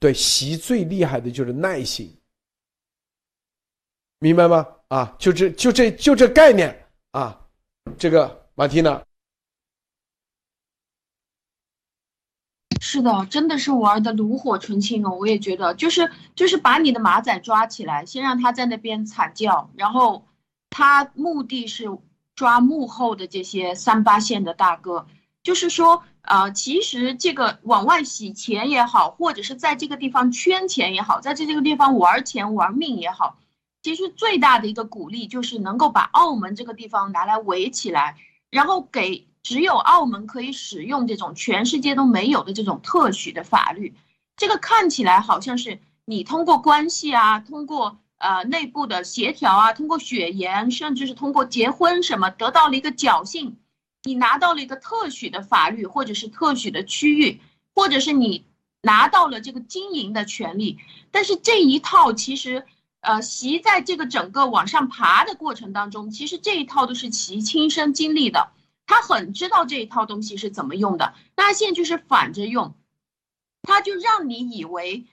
对，习最厉害的就是耐心，明白吗？啊，就这就这就这概念啊！这个马蒂娜是的，真的是玩的炉火纯青哦！我也觉得，就是就是把你的马仔抓起来，先让他在那边惨叫，然后他目的是抓幕后的这些三八线的大哥，就是说。呃，其实这个往外洗钱也好，或者是在这个地方圈钱也好，在这这个地方玩钱玩命也好，其实最大的一个鼓励就是能够把澳门这个地方拿来围起来，然后给只有澳门可以使用这种全世界都没有的这种特许的法律。这个看起来好像是你通过关系啊，通过呃内部的协调啊，通过血缘，甚至是通过结婚什么，得到了一个侥幸。你拿到了一个特许的法律，或者是特许的区域，或者是你拿到了这个经营的权利，但是这一套其实，呃，习在这个整个往上爬的过程当中，其实这一套都是其亲身经历的，他很知道这一套东西是怎么用的。那现在就是反着用，他就让你以为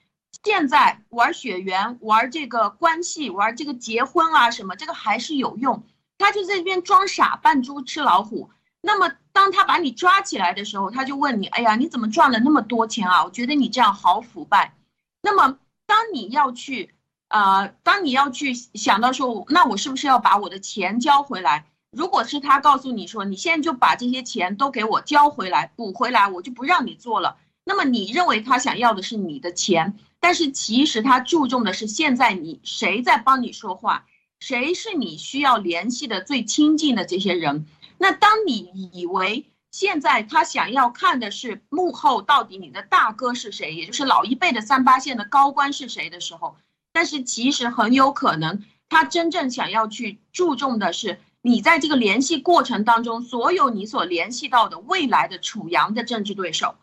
现在玩血缘、玩这个关系、玩这个结婚啊什么，这个还是有用，他就在这边装傻扮猪吃老虎。那么，当他把你抓起来的时候，他就问你：“哎呀，你怎么赚了那么多钱啊？我觉得你这样好腐败。”那么，当你要去，呃，当你要去想到说，那我是不是要把我的钱交回来？如果是他告诉你说，你现在就把这些钱都给我交回来，补回来，我就不让你做了。那么，你认为他想要的是你的钱，但是其实他注重的是现在你谁在帮你说话，谁是你需要联系的最亲近的这些人。那当你以为现在他想要看的是幕后到底你的大哥是谁，也就是老一辈的三八线的高官是谁的时候，但是其实很有可能他真正想要去注重的是你在这个联系过程当中所有你所联系到的未来的楚阳的政治对手，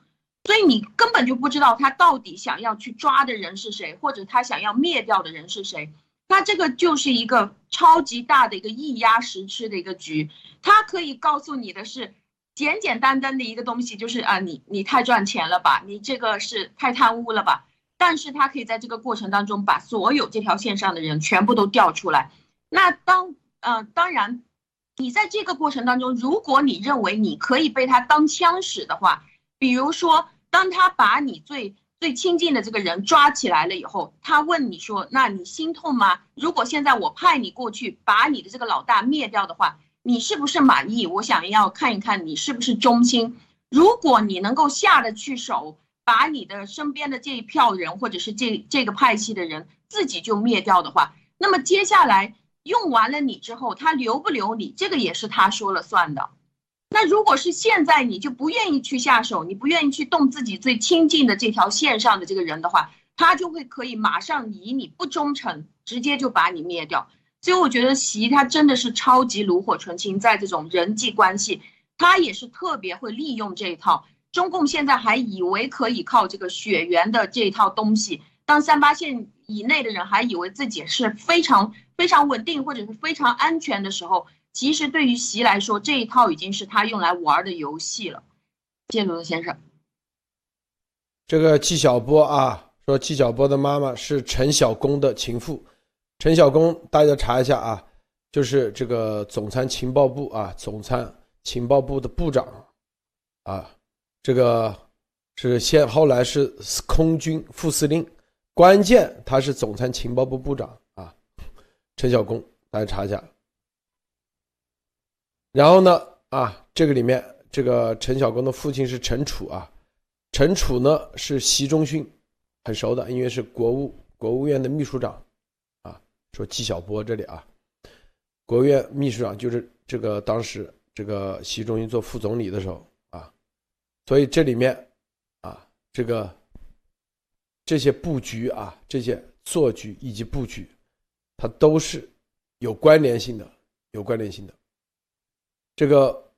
所以你根本就不知道他到底想要去抓的人是谁，或者他想要灭掉的人是谁。那这个就是一个超级大的一个一压十吃的一个局，他可以告诉你的是简简单单的一个东西，就是啊，你你太赚钱了吧，你这个是太贪污了吧？但是他可以在这个过程当中把所有这条线上的人全部都调出来。那当呃当然，你在这个过程当中，如果你认为你可以被他当枪使的话，比如说当他把你最。最亲近的这个人抓起来了以后，他问你说：“那你心痛吗？如果现在我派你过去把你的这个老大灭掉的话，你是不是满意？我想要看一看你是不是忠心。如果你能够下得去手，把你的身边的这一票人或者是这这个派系的人自己就灭掉的话，那么接下来用完了你之后，他留不留你，这个也是他说了算的。那如果是现在你就不愿意去下手，你不愿意去动自己最亲近的这条线上的这个人的话，他就会可以马上以你不忠诚，直接就把你灭掉。所以我觉得习他真的是超级炉火纯青，在这种人际关系，他也是特别会利用这一套。中共现在还以为可以靠这个血缘的这一套东西，当三八线以内的人还以为自己是非常非常稳定或者是非常安全的时候，其实对于习来说，这一套已经是他用来玩的游戏了。谢谢罗先生。这个纪晓波啊，说纪晓波的妈妈是陈晓公的情妇，陈晓公大家查一下啊，就是这个总参情报部啊，总参情报部的部长啊。这个是先后来是空军副司令，关键他是总参情报部部长啊，陈晓公，大家查一下。然后呢，啊，这个里面这个陈晓光的父亲是陈楚啊，陈楚呢是习仲勋很熟的，因为是国务国务院的秘书长啊。说纪晓波这里啊，国务院秘书长就是这个当时这个习仲勋做副总理的时候啊。所以这里面，啊，这个这些布局啊，这些做局以及布局，它都是有关联性的，有关联性的。这个，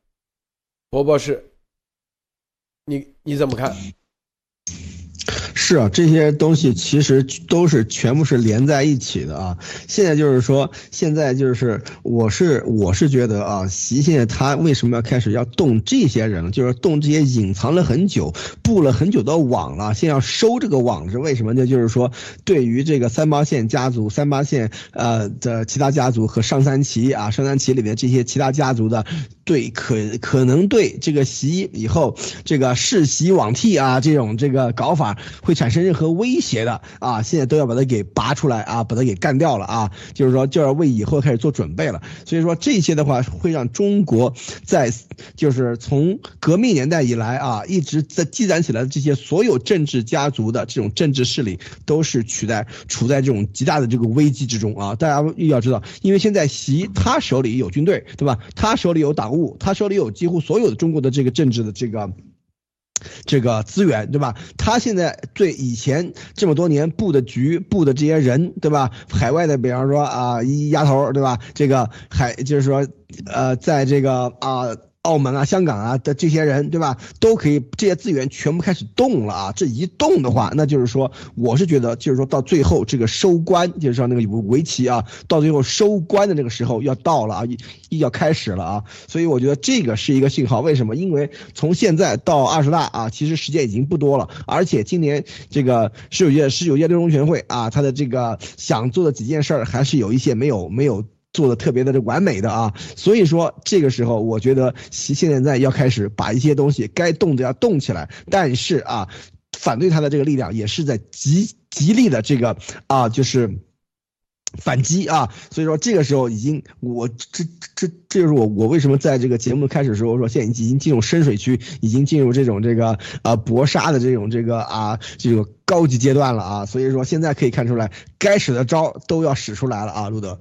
博博士，你你怎么看？是啊，这些东西其实都是全部是连在一起的啊。现在就是说，现在就是我是我是觉得啊，习现在他为什么要开始要动这些人，就是动这些隐藏了很久、布了很久的网了，现在要收这个网是为什么呢？就是说，对于这个三八线家族、三八线呃的其他家族和上三旗啊、上三旗里面这些其他家族的。对，可可能对这个习以后这个世袭罔替啊，这种这个搞法会产生任何威胁的啊，现在都要把它给拔出来啊，把它给干掉了啊，就是说就要为以后开始做准备了。所以说这些的话会让中国在就是从革命年代以来啊，一直在积攒起来的这些所有政治家族的这种政治势力，都是处在处在这种极大的这个危机之中啊。大家要知道，因为现在习他手里有军队，对吧？他手里有党他手里有几乎所有的中国的这个政治的这个这个资源，对吧？他现在对以前这么多年布的局、布的这些人，对吧？海外的，比方说啊，一丫头，对吧？这个海就是说，呃，在这个啊。澳门啊、香港啊的这些人，对吧？都可以，这些资源全部开始动了啊！这一动的话，那就是说，我是觉得，就是说到最后这个收官，就是说那个围棋啊，到最后收官的那个时候要到了啊，要开始了啊！所以我觉得这个是一个信号。为什么？因为从现在到二十大啊，其实时间已经不多了，而且今年这个十九届十九届六中全会啊，他的这个想做的几件事儿还是有一些没有没有。做的特别的这完美的啊，所以说这个时候我觉得现现在要开始把一些东西该动的要动起来，但是啊，反对他的这个力量也是在极极力的这个啊，就是反击啊，所以说这个时候已经我这这这就是我我为什么在这个节目开始的时候说现在已经进入深水区，已经进入这种这个啊搏杀的这种这个啊这个高级阶段了啊，所以说现在可以看出来该使的招都要使出来了啊，路德。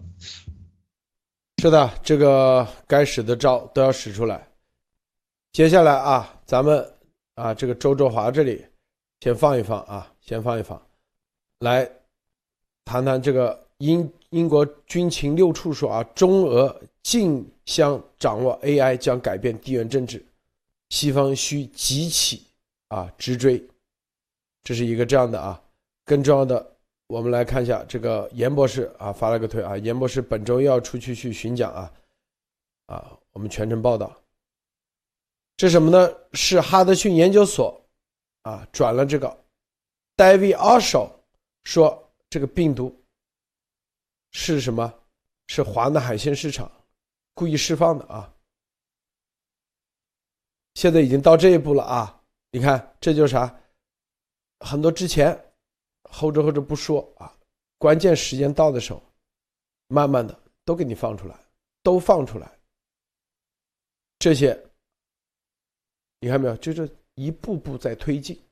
是的，这个该使的招都要使出来。接下来啊，咱们啊，这个周周华这里先放一放啊，先放一放，来谈谈这个英英国军情六处说啊，中俄竞相掌握 AI 将改变地缘政治，西方需急起啊直追，这是一个这样的啊，更重要的。我们来看一下这个严博士啊发了个推啊，严博士本周要出去去巡讲啊，啊，我们全程报道。这什么呢？是哈德逊研究所啊转了这个，David a s h o 说这个病毒是什么？是华南海鲜市场故意释放的啊。现在已经到这一步了啊！你看这就是啥？很多之前。后着后着不说啊，关键时间到的时候，慢慢的都给你放出来，都放出来。这些，你看没有？就是一步步在推进，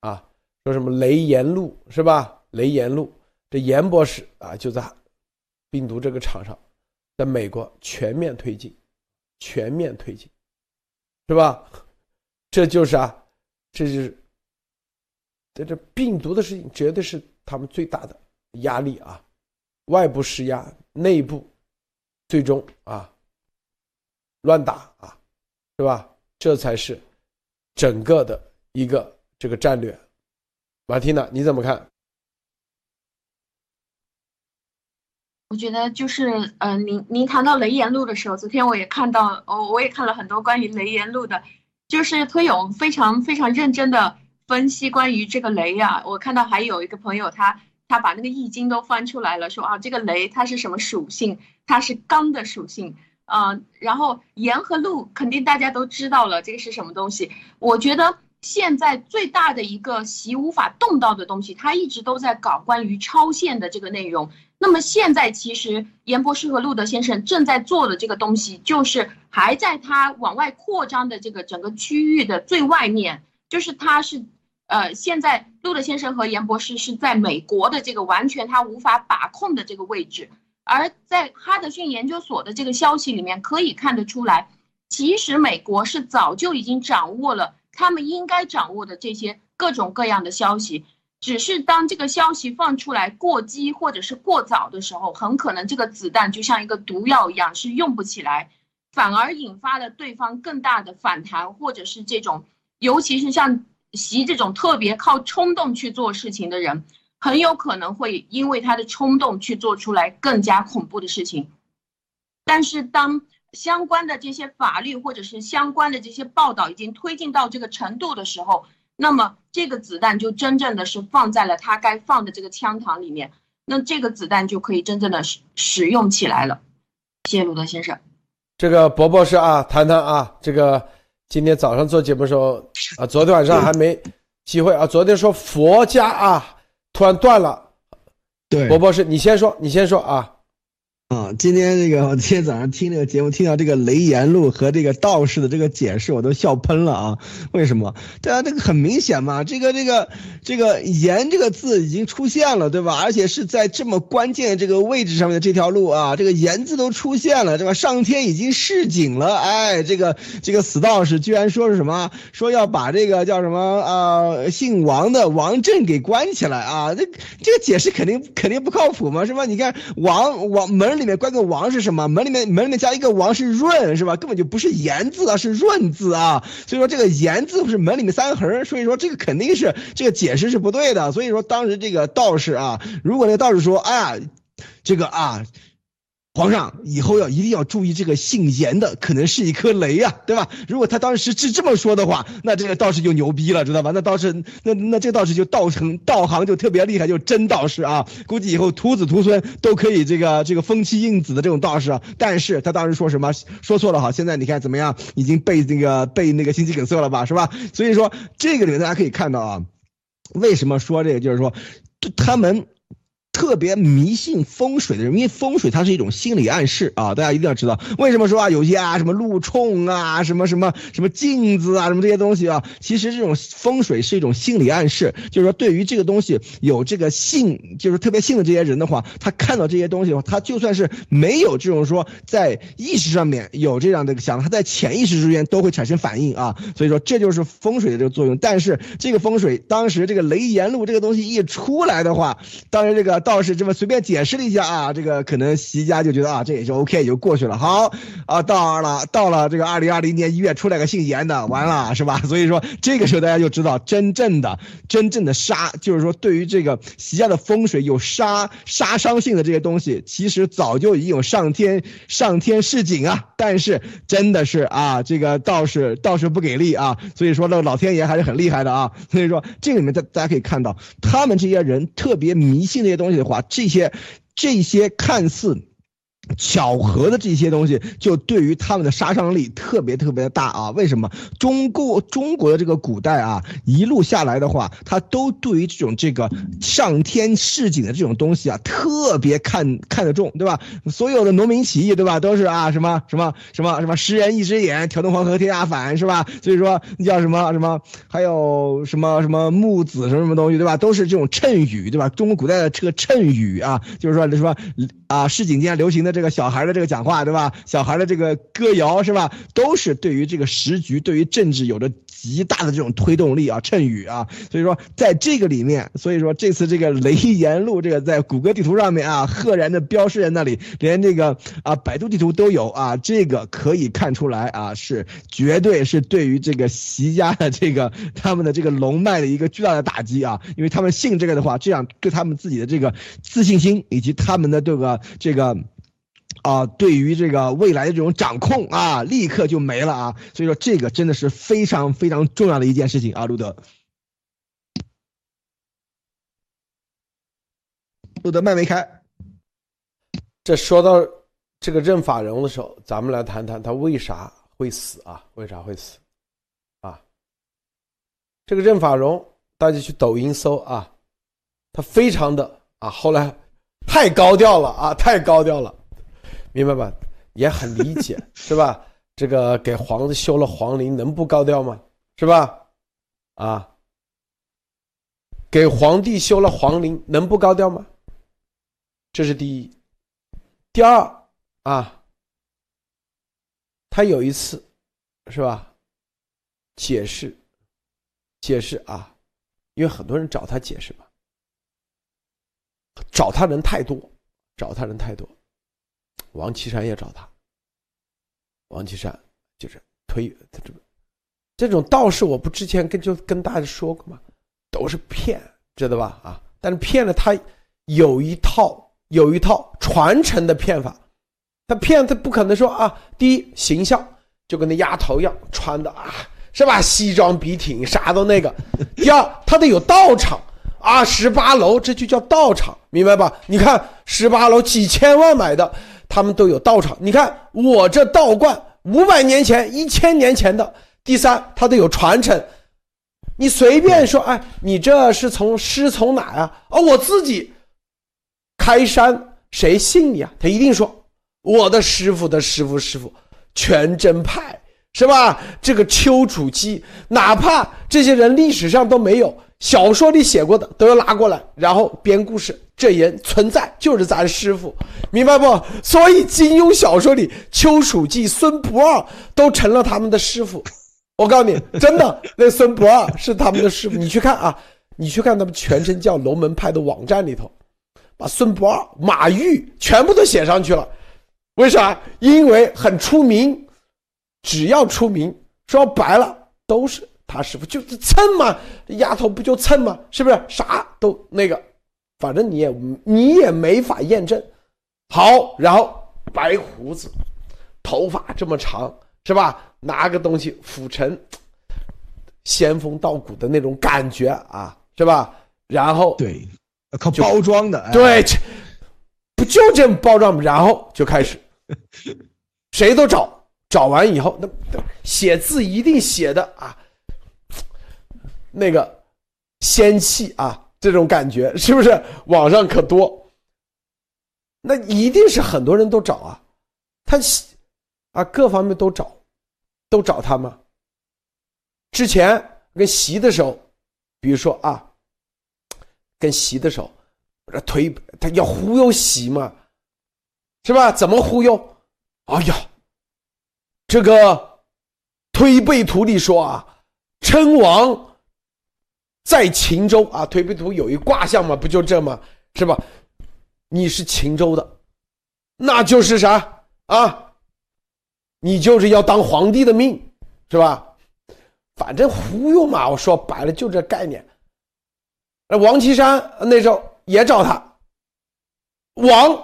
啊，说什么雷岩路是吧？雷岩路这严博士啊，就在病毒这个场上，在美国全面推进，全面推进，是吧？这就是啊，这就是在这病毒的事情，绝对是他们最大的压力啊，外部施压，内部最终啊乱打啊，是吧？这才是整个的一个这个战略。马蒂娜，你怎么看？我觉得就是，嗯，您您谈到雷言路的时候，昨天我也看到，哦，我也看了很多关于雷言路的，就是推友非常非常认真的分析关于这个雷啊。我看到还有一个朋友，他他把那个易经都翻出来了，说啊，这个雷它是什么属性？它是钢的属性，嗯，然后盐和路肯定大家都知道了，这个是什么东西？我觉得。现在最大的一个习无法动到的东西，他一直都在搞关于超限的这个内容。那么现在其实严博士和路德先生正在做的这个东西，就是还在他往外扩张的这个整个区域的最外面，就是他是，呃，现在路德先生和严博士是在美国的这个完全他无法把控的这个位置，而在哈德逊研究所的这个消息里面可以看得出来，其实美国是早就已经掌握了。他们应该掌握的这些各种各样的消息，只是当这个消息放出来过激或者是过早的时候，很可能这个子弹就像一个毒药一样是用不起来，反而引发了对方更大的反弹，或者是这种，尤其是像习这种特别靠冲动去做事情的人，很有可能会因为他的冲动去做出来更加恐怖的事情。但是当。相关的这些法律或者是相关的这些报道已经推进到这个程度的时候，那么这个子弹就真正的是放在了他该放的这个枪膛里面，那这个子弹就可以真正的使使用起来了。谢谢鲁德先生。这个伯博士啊，谈谈啊，这个今天早上做节目的时候啊，昨天晚上还没机会啊，昨天说佛家啊突然断了。对，伯博士，你先说，你先说啊。啊，今天这个我今天早上听这个节目，听到这个雷言路和这个道士的这个解释，我都笑喷了啊！为什么？对啊，这个很明显嘛，这个这个这个言这个字已经出现了，对吧？而且是在这么关键这个位置上面的这条路啊，这个言字都出现了，对吧？上天已经示警了，哎，这个这个死道士居然说是什么？说要把这个叫什么啊，姓王的王振给关起来啊？这这个解释肯定肯定不靠谱嘛，是吧？你看王王门。里面关个王是什么？门里面门里面加一个王是润是吧？根本就不是言字啊，是润字啊。所以说这个言字是门里面三横，所以说这个肯定是这个解释是不对的。所以说当时这个道士啊，如果那个道士说，哎呀，这个啊。皇上以后要一定要注意，这个姓严的可能是一颗雷呀，对吧？如果他当时是这么说的话，那这个道士就牛逼了，知道吧？那道士，那那这道士就道成道行就特别厉害，就真道士啊！估计以后徒子徒孙都可以这个这个封妻应子的这种道士。啊但是他当时说什么？说错了哈！现在你看怎么样？已经被那个被那个心肌梗塞了吧，是吧？所以说这个里面大家可以看到啊，为什么说这个？就是说他们。特别迷信风水的人，因为风水它是一种心理暗示啊，大家一定要知道。为什么说啊，有些啊什么路冲啊，什么什么什么镜子啊，什么这些东西啊，其实这种风水是一种心理暗示，就是说对于这个东西有这个信，就是特别信的这些人的话，他看到这些东西的话，他就算是没有这种说在意识上面有这样的想，他在潜意识之间都会产生反应啊。所以说这就是风水的这个作用。但是这个风水当时这个雷言路这个东西一出来的话，当时这个。道士这么随便解释了一下啊，这个可能习家就觉得啊，这也就 OK，也就过去了。好啊，到了到了这个二零二零年一月出来个姓严的，完了是吧？所以说这个时候大家就知道，真正的真正的杀，就是说对于这个习家的风水有杀杀伤性的这些东西，其实早就已经有上天上天示警啊。但是真的是啊，这个道士道士不给力啊，所以说那个老天爷还是很厉害的啊。所以说这个里面大大家可以看到，他们这些人特别迷信这些东西。的话，这些这些看似巧合的这些东西，就对于他们的杀伤力特别特别的大啊！为什么？中国中国的这个古代啊，一路下来的话，他都对于这种这个上天示警的这种东西啊，特别看看得重，对吧？所有的农民起义，对吧？都是啊什么什么什么什么十人一只眼，挑动黄河天下反，是吧？所以说叫什么什么，还有什么什么木子什么什么东西，对吧？都是这种谶语，对吧？中国古代的这个谶语啊，就是说什么啊市井间流行的。这这个小孩的这个讲话，对吧？小孩的这个歌谣，是吧？都是对于这个时局、对于政治有着极大的这种推动力啊，谶语啊。所以说，在这个里面，所以说这次这个雷岩路，这个在谷歌地图上面啊，赫然的标示在那里，连这个啊百度地图都有啊。这个可以看出来啊，是绝对是对于这个习家的这个他们的这个龙脉的一个巨大的打击啊。因为他们信这个的话，这样对他们自己的这个自信心以及他们的这个这个。啊，对于这个未来的这种掌控啊，立刻就没了啊，所以说这个真的是非常非常重要的一件事情啊，路德，路德麦没开。这说到这个任法荣的时候，咱们来谈谈他为啥会死啊？为啥会死？啊，这个任法荣，大家去抖音搜啊，他非常的啊，后来太高调了啊，太高调了。明白吧？也很理解，是吧？这个给皇子修了皇陵，能不高调吗？是吧？啊，给皇帝修了皇陵，能不高调吗？这是第一。第二啊，他有一次，是吧？解释，解释啊，因为很多人找他解释嘛，找他人太多，找他人太多。王岐山也找他。王岐山就是推他这个这种道士，我不之前跟就跟大家说过吗？都是骗，知道吧？啊，但是骗了他有一套有一套传承的骗法，他骗他不可能说啊，第一形象就跟那丫头一样穿的啊，是吧？西装笔挺，啥都那个。第二，他得有道场啊，十八楼这就叫道场，明白吧？你看十八楼几千万买的。他们都有道场，你看我这道观五百年前、一千年前的。第三，它都有传承。你随便说，哎，你这是从师从哪啊？哦，我自己开山，谁信你啊？他一定说我的师傅的师傅师傅，全真派是吧？这个丘处机，哪怕这些人历史上都没有，小说里写过的都要拉过来，然后编故事。这人存在就是咱师傅，明白不？所以金庸小说里丘处机、孙不二都成了他们的师傅。我告诉你，真的，那孙不二是他们的师傅。你去看啊，你去看他们全真教龙门派的网站里头，把孙不二、马玉全部都写上去了。为啥？因为很出名，只要出名，说白了都是他师傅，就是蹭嘛，丫头不就蹭嘛，是不是？啥都那个。反正你也你也没法验证，好，然后白胡子，头发这么长，是吧？拿个东西抚尘仙风道骨的那种感觉啊，是吧？然后对，靠包装的，对，不就这么包装？然后就开始，谁都找，找完以后，那写字一定写的啊，那个仙气啊。这种感觉 是不是网上可多？那一定是很多人都找啊，他啊各方面都找，都找他吗？之前跟习的时候，比如说啊，跟习的时候，这推他要忽悠习嘛，是吧？怎么忽悠？哎呀，这个推背图里说啊，称王。在秦州啊，推背图有一卦象嘛，不就这吗？是吧？你是秦州的，那就是啥啊？你就是要当皇帝的命，是吧？反正忽悠嘛，我说白了就这概念。那王岐山那时候也找他，王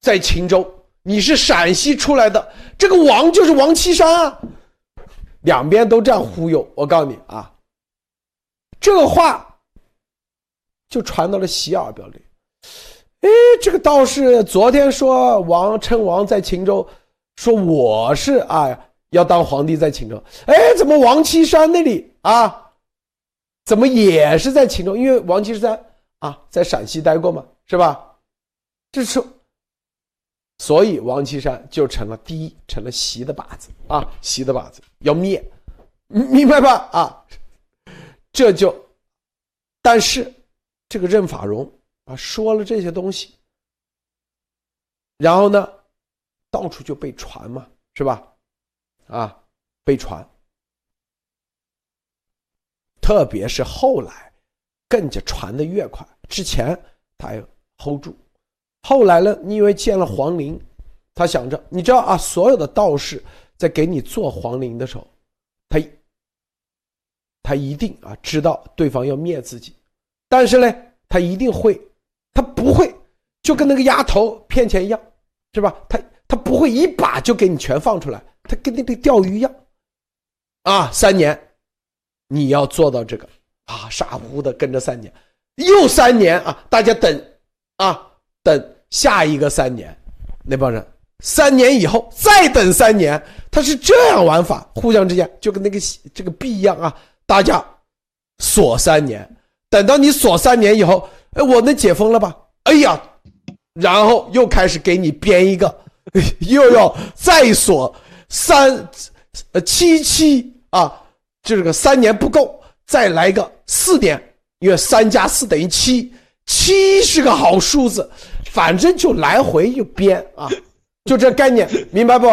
在秦州，你是陕西出来的，这个王就是王岐山啊。两边都这样忽悠，我告诉你啊。这个话就传到了洗耳表里，哎，这个道士昨天说王称王在秦州，说我是啊要当皇帝在秦州。哎，怎么王岐山那里啊，怎么也是在秦州？因为王岐山啊在陕西待过嘛，是吧？这是，所以王岐山就成了第一，成了习的靶子啊，习的靶子要灭，明白吧？啊，这就，但是这个任法荣。啊，说了这些东西，然后呢，到处就被传嘛，是吧？啊，被传，特别是后来，更加传的越快。之前他还 hold 住，后来呢，你以为见了皇陵，他想着，你知道啊，所有的道士在给你做皇陵的时候，他他一定啊知道对方要灭自己，但是呢，他一定会。他不会，就跟那个丫头骗钱一样，是吧？他他不会一把就给你全放出来，他跟那个钓鱼一样，啊，三年，你要做到这个啊，傻乎乎的跟着三年，又三年啊，大家等，啊，等下一个三年，那帮人三年以后再等三年，他是这样玩法，互相之间就跟那个这个币一样啊，大家锁三年，等到你锁三年以后。哎，我能解封了吧？哎呀，然后又开始给你编一个，又要再锁三，呃七七啊，这个三年不够，再来个四年，因为三加四等于七，七是个好数字，反正就来回就编啊，就这概念，明白不？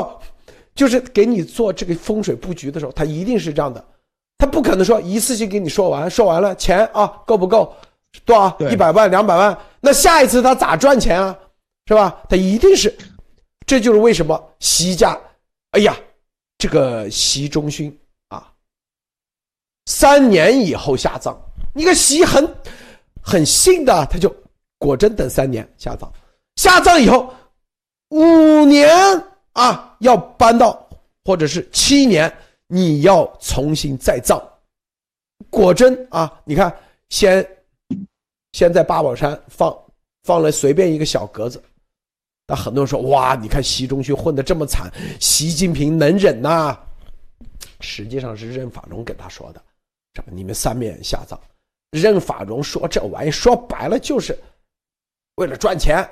就是给你做这个风水布局的时候，他一定是这样的，他不可能说一次性给你说完，说完了钱啊够不够？多少？一百万、两百万？那下一次他咋赚钱啊？是吧？他一定是，这就是为什么习家，哎呀，这个习仲勋啊，三年以后下葬。你看习很很信的，他就果真等三年下葬。下葬以后五年啊，要搬到或者是七年，你要重新再葬。果真啊，你看先。先在八宝山放放了随便一个小格子，那很多人说哇，你看习仲勋混得这么惨，习近平能忍呐？实际上是任法荣跟他说的，这你们三面下葬。任法荣说这玩意说白了就是为了赚钱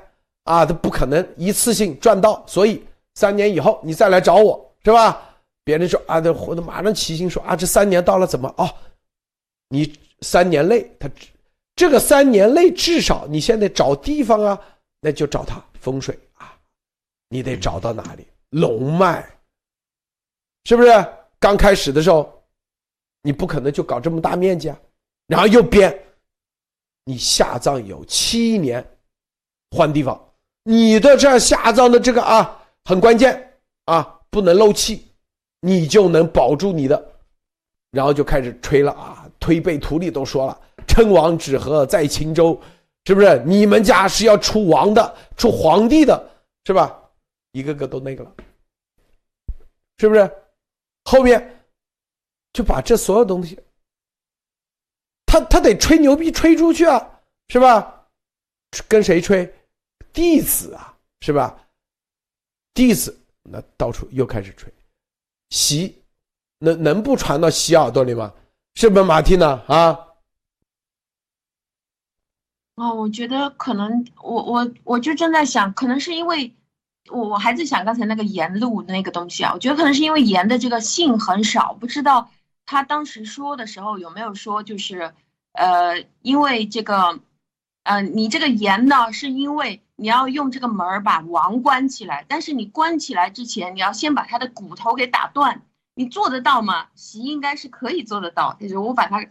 啊，他不可能一次性赚到，所以三年以后你再来找我是吧？别人说啊，这活的马上起心说啊，这三年到了怎么哦？你三年内他。这个三年内至少你现在找地方啊，那就找他风水啊，你得找到哪里龙脉，是不是？刚开始的时候，你不可能就搞这么大面积啊，然后又编，你下葬有七年，换地方，你的这下葬的这个啊很关键啊，不能漏气，你就能保住你的，然后就开始吹了啊，推背图里都说了。称王止和在秦州，是不是？你们家是要出王的，出皇帝的，是吧？一个个都那个了，是不是？后面就把这所有东西，他他得吹牛逼吹出去啊，是吧？跟谁吹？弟子啊，是吧？弟子那到处又开始吹，习能能不传到习耳朵里吗？是不是马蒂呢？啊？哦，我觉得可能我我我就正在想，可能是因为我我还在想刚才那个盐路那个东西啊，我觉得可能是因为盐的这个性很少，不知道他当时说的时候有没有说就是呃，因为这个呃，你这个盐呢，是因为你要用这个门儿把王关起来，但是你关起来之前，你要先把他的骨头给打断，你做得到吗？习应该是可以做得到，就是我把他。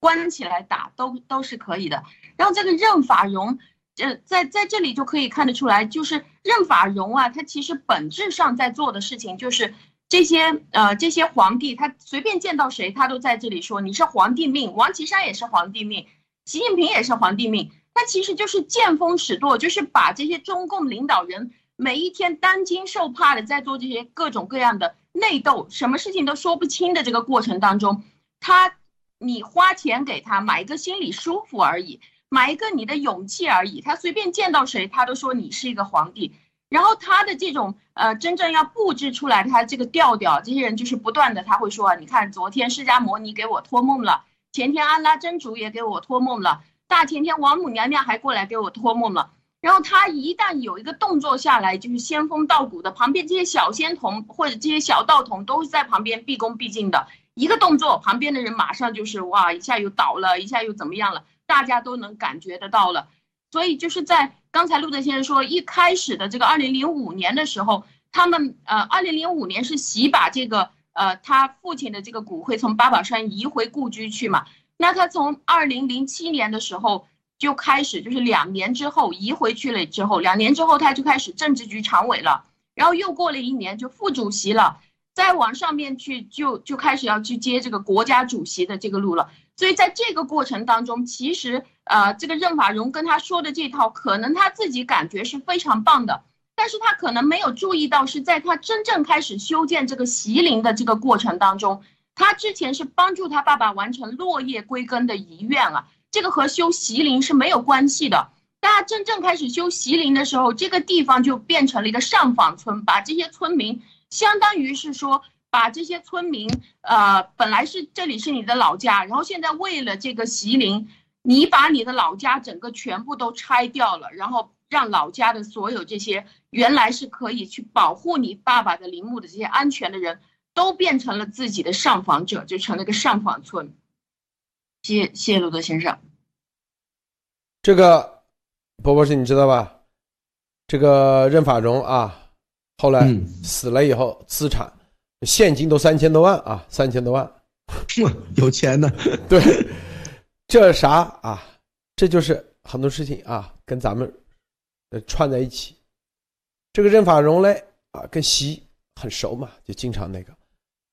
关起来打都都是可以的，然后这个任法荣，呃，在在这里就可以看得出来，就是任法荣啊，他其实本质上在做的事情就是这些呃这些皇帝，他随便见到谁，他都在这里说你是皇帝命，王岐山也是皇帝命，习近平也是皇帝命，他其实就是见风使舵，就是把这些中共领导人每一天担惊受怕的在做这些各种各样的内斗，什么事情都说不清的这个过程当中，他。你花钱给他买一个心里舒服而已，买一个你的勇气而已。他随便见到谁，他都说你是一个皇帝。然后他的这种呃，真正要布置出来他这个调调，这些人就是不断的他会说，你看昨天释迦摩尼给我托梦了，前天安拉真主也给我托梦了，大前天王母娘娘还过来给我托梦了。然后他一旦有一个动作下来，就是仙风道骨的，旁边这些小仙童或者这些小道童都是在旁边毕恭毕敬的。一个动作，旁边的人马上就是哇，一下又倒了，一下又怎么样了，大家都能感觉得到了。所以就是在刚才陆德先生说，一开始的这个二零零五年的时候，他们呃，二零零五年是习把这个呃他父亲的这个骨灰从八宝山移回故居去嘛。那他从二零零七年的时候。就开始，就是两年之后移回去了之后，两年之后他就开始政治局常委了，然后又过了一年就副主席了，再往上面去就就开始要去接这个国家主席的这个路了。所以在这个过程当中，其实呃，这个任法荣跟他说的这套，可能他自己感觉是非常棒的，但是他可能没有注意到是在他真正开始修建这个席陵的这个过程当中，他之前是帮助他爸爸完成落叶归根的遗愿啊。这个和修习陵是没有关系的。大家真正开始修习陵的时候，这个地方就变成了一个上访村，把这些村民，相当于是说，把这些村民，呃，本来是这里是你的老家，然后现在为了这个习陵，你把你的老家整个全部都拆掉了，然后让老家的所有这些原来是可以去保护你爸爸的陵墓的这些安全的人，都变成了自己的上访者，就成了个上访村。谢谢罗德先生。这个波波是你知道吧？这个任法荣啊，后来死了以后，资产现金都三千多万啊，三千多万，有钱呢。对，这啥啊？这就是很多事情啊，跟咱们呃串在一起。这个任法荣嘞啊，跟习很熟嘛，就经常那个，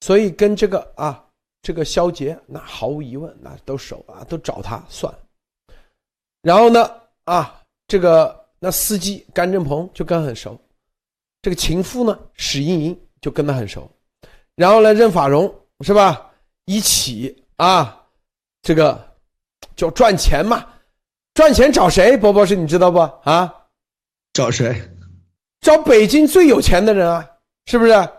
所以跟这个啊。这个肖杰，那毫无疑问，那都熟啊，都找他算。然后呢，啊，这个那司机甘正鹏就跟很熟，这个情妇呢史莹莹就跟他很熟。然后呢，任法荣是吧？一起啊，这个就赚钱嘛，赚钱找谁？波波是你知道不？啊，找谁？找北京最有钱的人啊，是不是？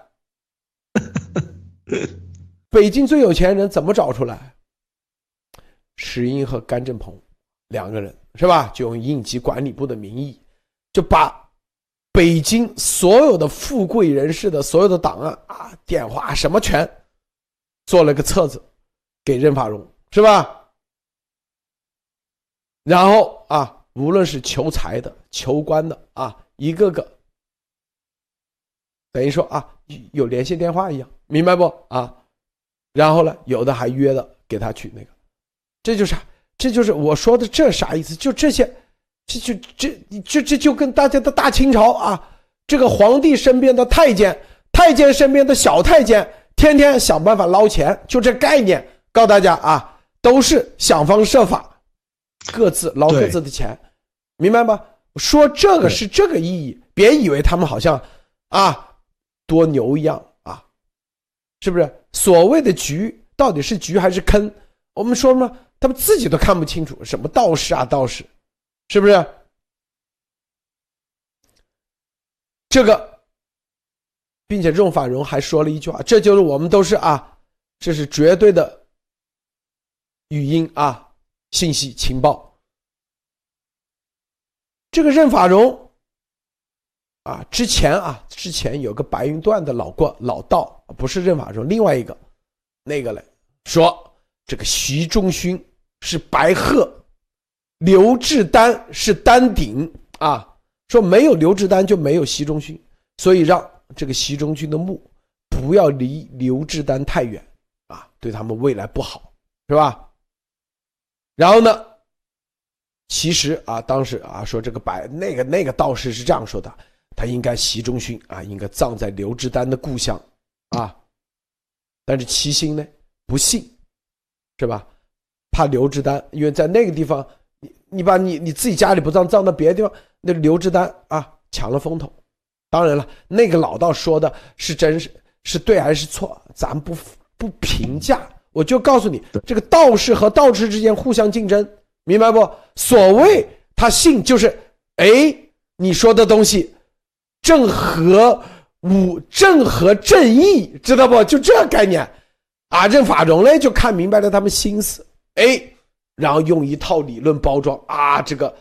北京最有钱人怎么找出来？石英和甘正鹏两个人是吧？就用应急管理部的名义，就把北京所有的富贵人士的所有的档案啊、电话什么全做了个册子，给任法荣是吧？然后啊，无论是求财的、求官的啊，一个个等于说啊，有联系电话一样，明白不啊？然后呢，有的还约了给他去那个，这就是这就是我说的这啥意思？就这些，这就这这这就跟大家的大清朝啊，这个皇帝身边的太监，太监身边的小太监，天天想办法捞钱，就这概念，告诉大家啊，都是想方设法，各自捞各自的钱，明白吗？说这个是这个意义，别以为他们好像啊多牛一样。是不是所谓的局到底是局还是坑？我们说嘛，他们自己都看不清楚，什么道士啊道士，是不是？这个，并且任法荣还说了一句话，这就是我们都是啊，这是绝对的语音啊，信息情报。这个任法荣。啊，之前啊，之前有个白云段的老过老道，不是任法荣，另外一个，那个嘞，说这个习仲勋是白鹤，刘志丹是丹顶啊，说没有刘志丹就没有习仲勋，所以让这个习仲勋的墓不要离刘志丹太远啊，对他们未来不好，是吧？然后呢，其实啊，当时啊说这个白那个那个道士是这样说的。他应该习仲勋啊，应该葬在刘志丹的故乡，啊，但是齐心呢不信，是吧？怕刘志丹，因为在那个地方，你你把你你自己家里不葬，葬到别的地方，那刘志丹啊抢了风头。当然了，那个老道说的是真是是对还是错，咱不不评价。我就告诉你，这个道士和道士之间互相竞争，明白不？所谓他信，就是哎，你说的东西正合武，正合正义，知道不？就这概念啊。任法荣呢，就看明白了他们心思，哎，然后用一套理论包装啊，这个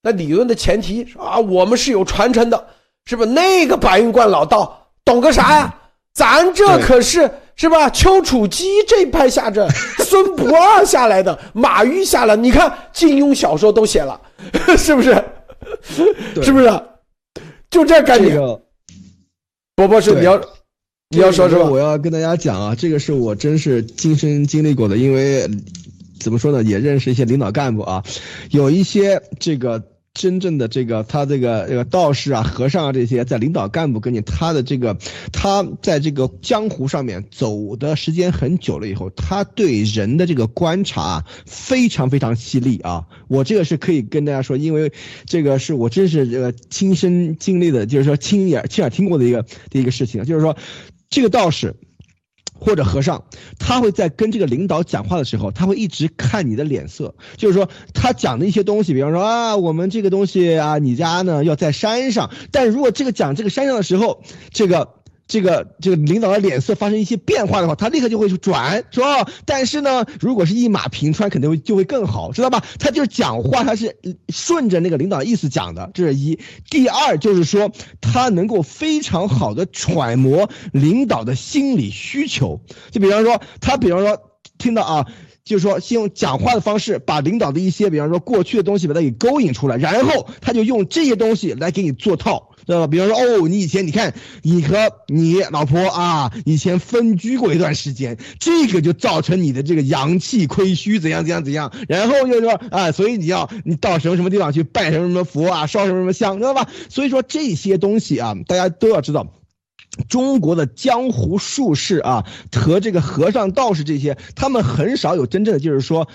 那理论的前提啊，我们是有传承的，是不？那个白云观老道懂个啥呀？咱这可是是吧？丘处机这派下着 孙不二下来的，马玉下来，你看金庸小说都写了，是不是？是不是？就这概念。波波是你要你要说什么？我要跟大家讲啊，这个是我真是亲身经历过的，因为怎么说呢，也认识一些领导干部啊，有一些这个。真正的这个他这个这个道士啊、和尚啊这些，在领导干部跟你他的这个他在这个江湖上面走的时间很久了以后，他对人的这个观察非常非常犀利啊！我这个是可以跟大家说，因为这个是我真是这个亲身经历的，就是说亲眼亲耳听过的一个的一个事情，就是说这个道士。或者和尚，他会在跟这个领导讲话的时候，他会一直看你的脸色，就是说他讲的一些东西，比方说啊，我们这个东西啊，你家呢要在山上，但如果这个讲这个山上的时候，这个。这个这个领导的脸色发生一些变化的话，他立刻就会去转，是吧？但是呢，如果是一马平川，肯定会就会更好，知道吧？他就是讲话，他是顺着那个领导的意思讲的，这是一。第二就是说，他能够非常好的揣摩领导的心理需求。就比方说，他比方说听到啊，就是说先用讲话的方式把领导的一些，比方说过去的东西把它给勾引出来，然后他就用这些东西来给你做套。知道吧？比方说，哦，你以前你看，你和你老婆啊，以前分居过一段时间，这个就造成你的这个阳气亏虚，怎样怎样怎样。然后就说啊，所以你要你到什么什么地方去拜什么什么佛啊，烧什么什么香，知道吧？所以说这些东西啊，大家都要知道，中国的江湖术士啊和这个和尚道士这些，他们很少有真正的就是说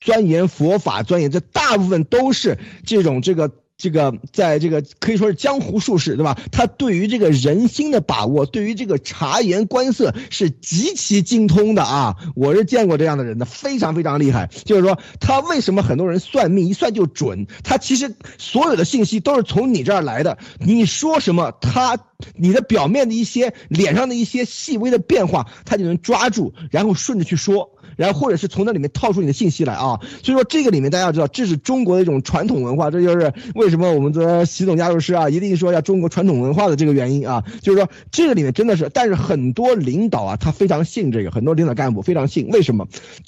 钻研佛法，钻研这大部分都是这种这个。这个在这个可以说是江湖术士，对吧？他对于这个人心的把握，对于这个察言观色是极其精通的啊！我是见过这样的人的，非常非常厉害。就是说，他为什么很多人算命一算就准？他其实所有的信息都是从你这儿来的。你说什么，他你的表面的一些脸上的一些细微的变化，他就能抓住，然后顺着去说。然后或者是从那里面套出你的信息来啊，所以说这个里面大家要知道，这是中国的一种传统文化，这就是为什么我们的习总加入师啊，一定说要中国传统文化的这个原因啊，就是说这个里面真的是，但是很多领导啊，他非常信这个，很多领导干部非常信，为什么？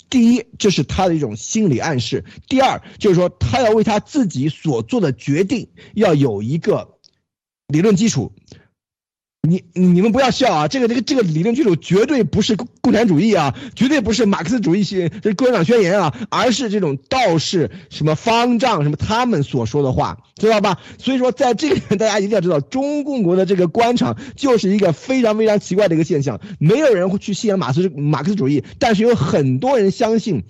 第一，这是他的一种心理暗示；第二，就是说他要为他自己所做的决定要有一个理论基础。你你们不要笑啊！这个这个这个理论基础绝对不是共产主义啊，绝对不是马克思主义系这是共产党宣言啊，而是这种道士什么方丈什么他们所说的话，知道吧？所以说在这个，大家一定要知道，中共国的这个官场就是一个非常非常奇怪的一个现象，没有人会去信仰马斯马克思主义，但是有很多人相信。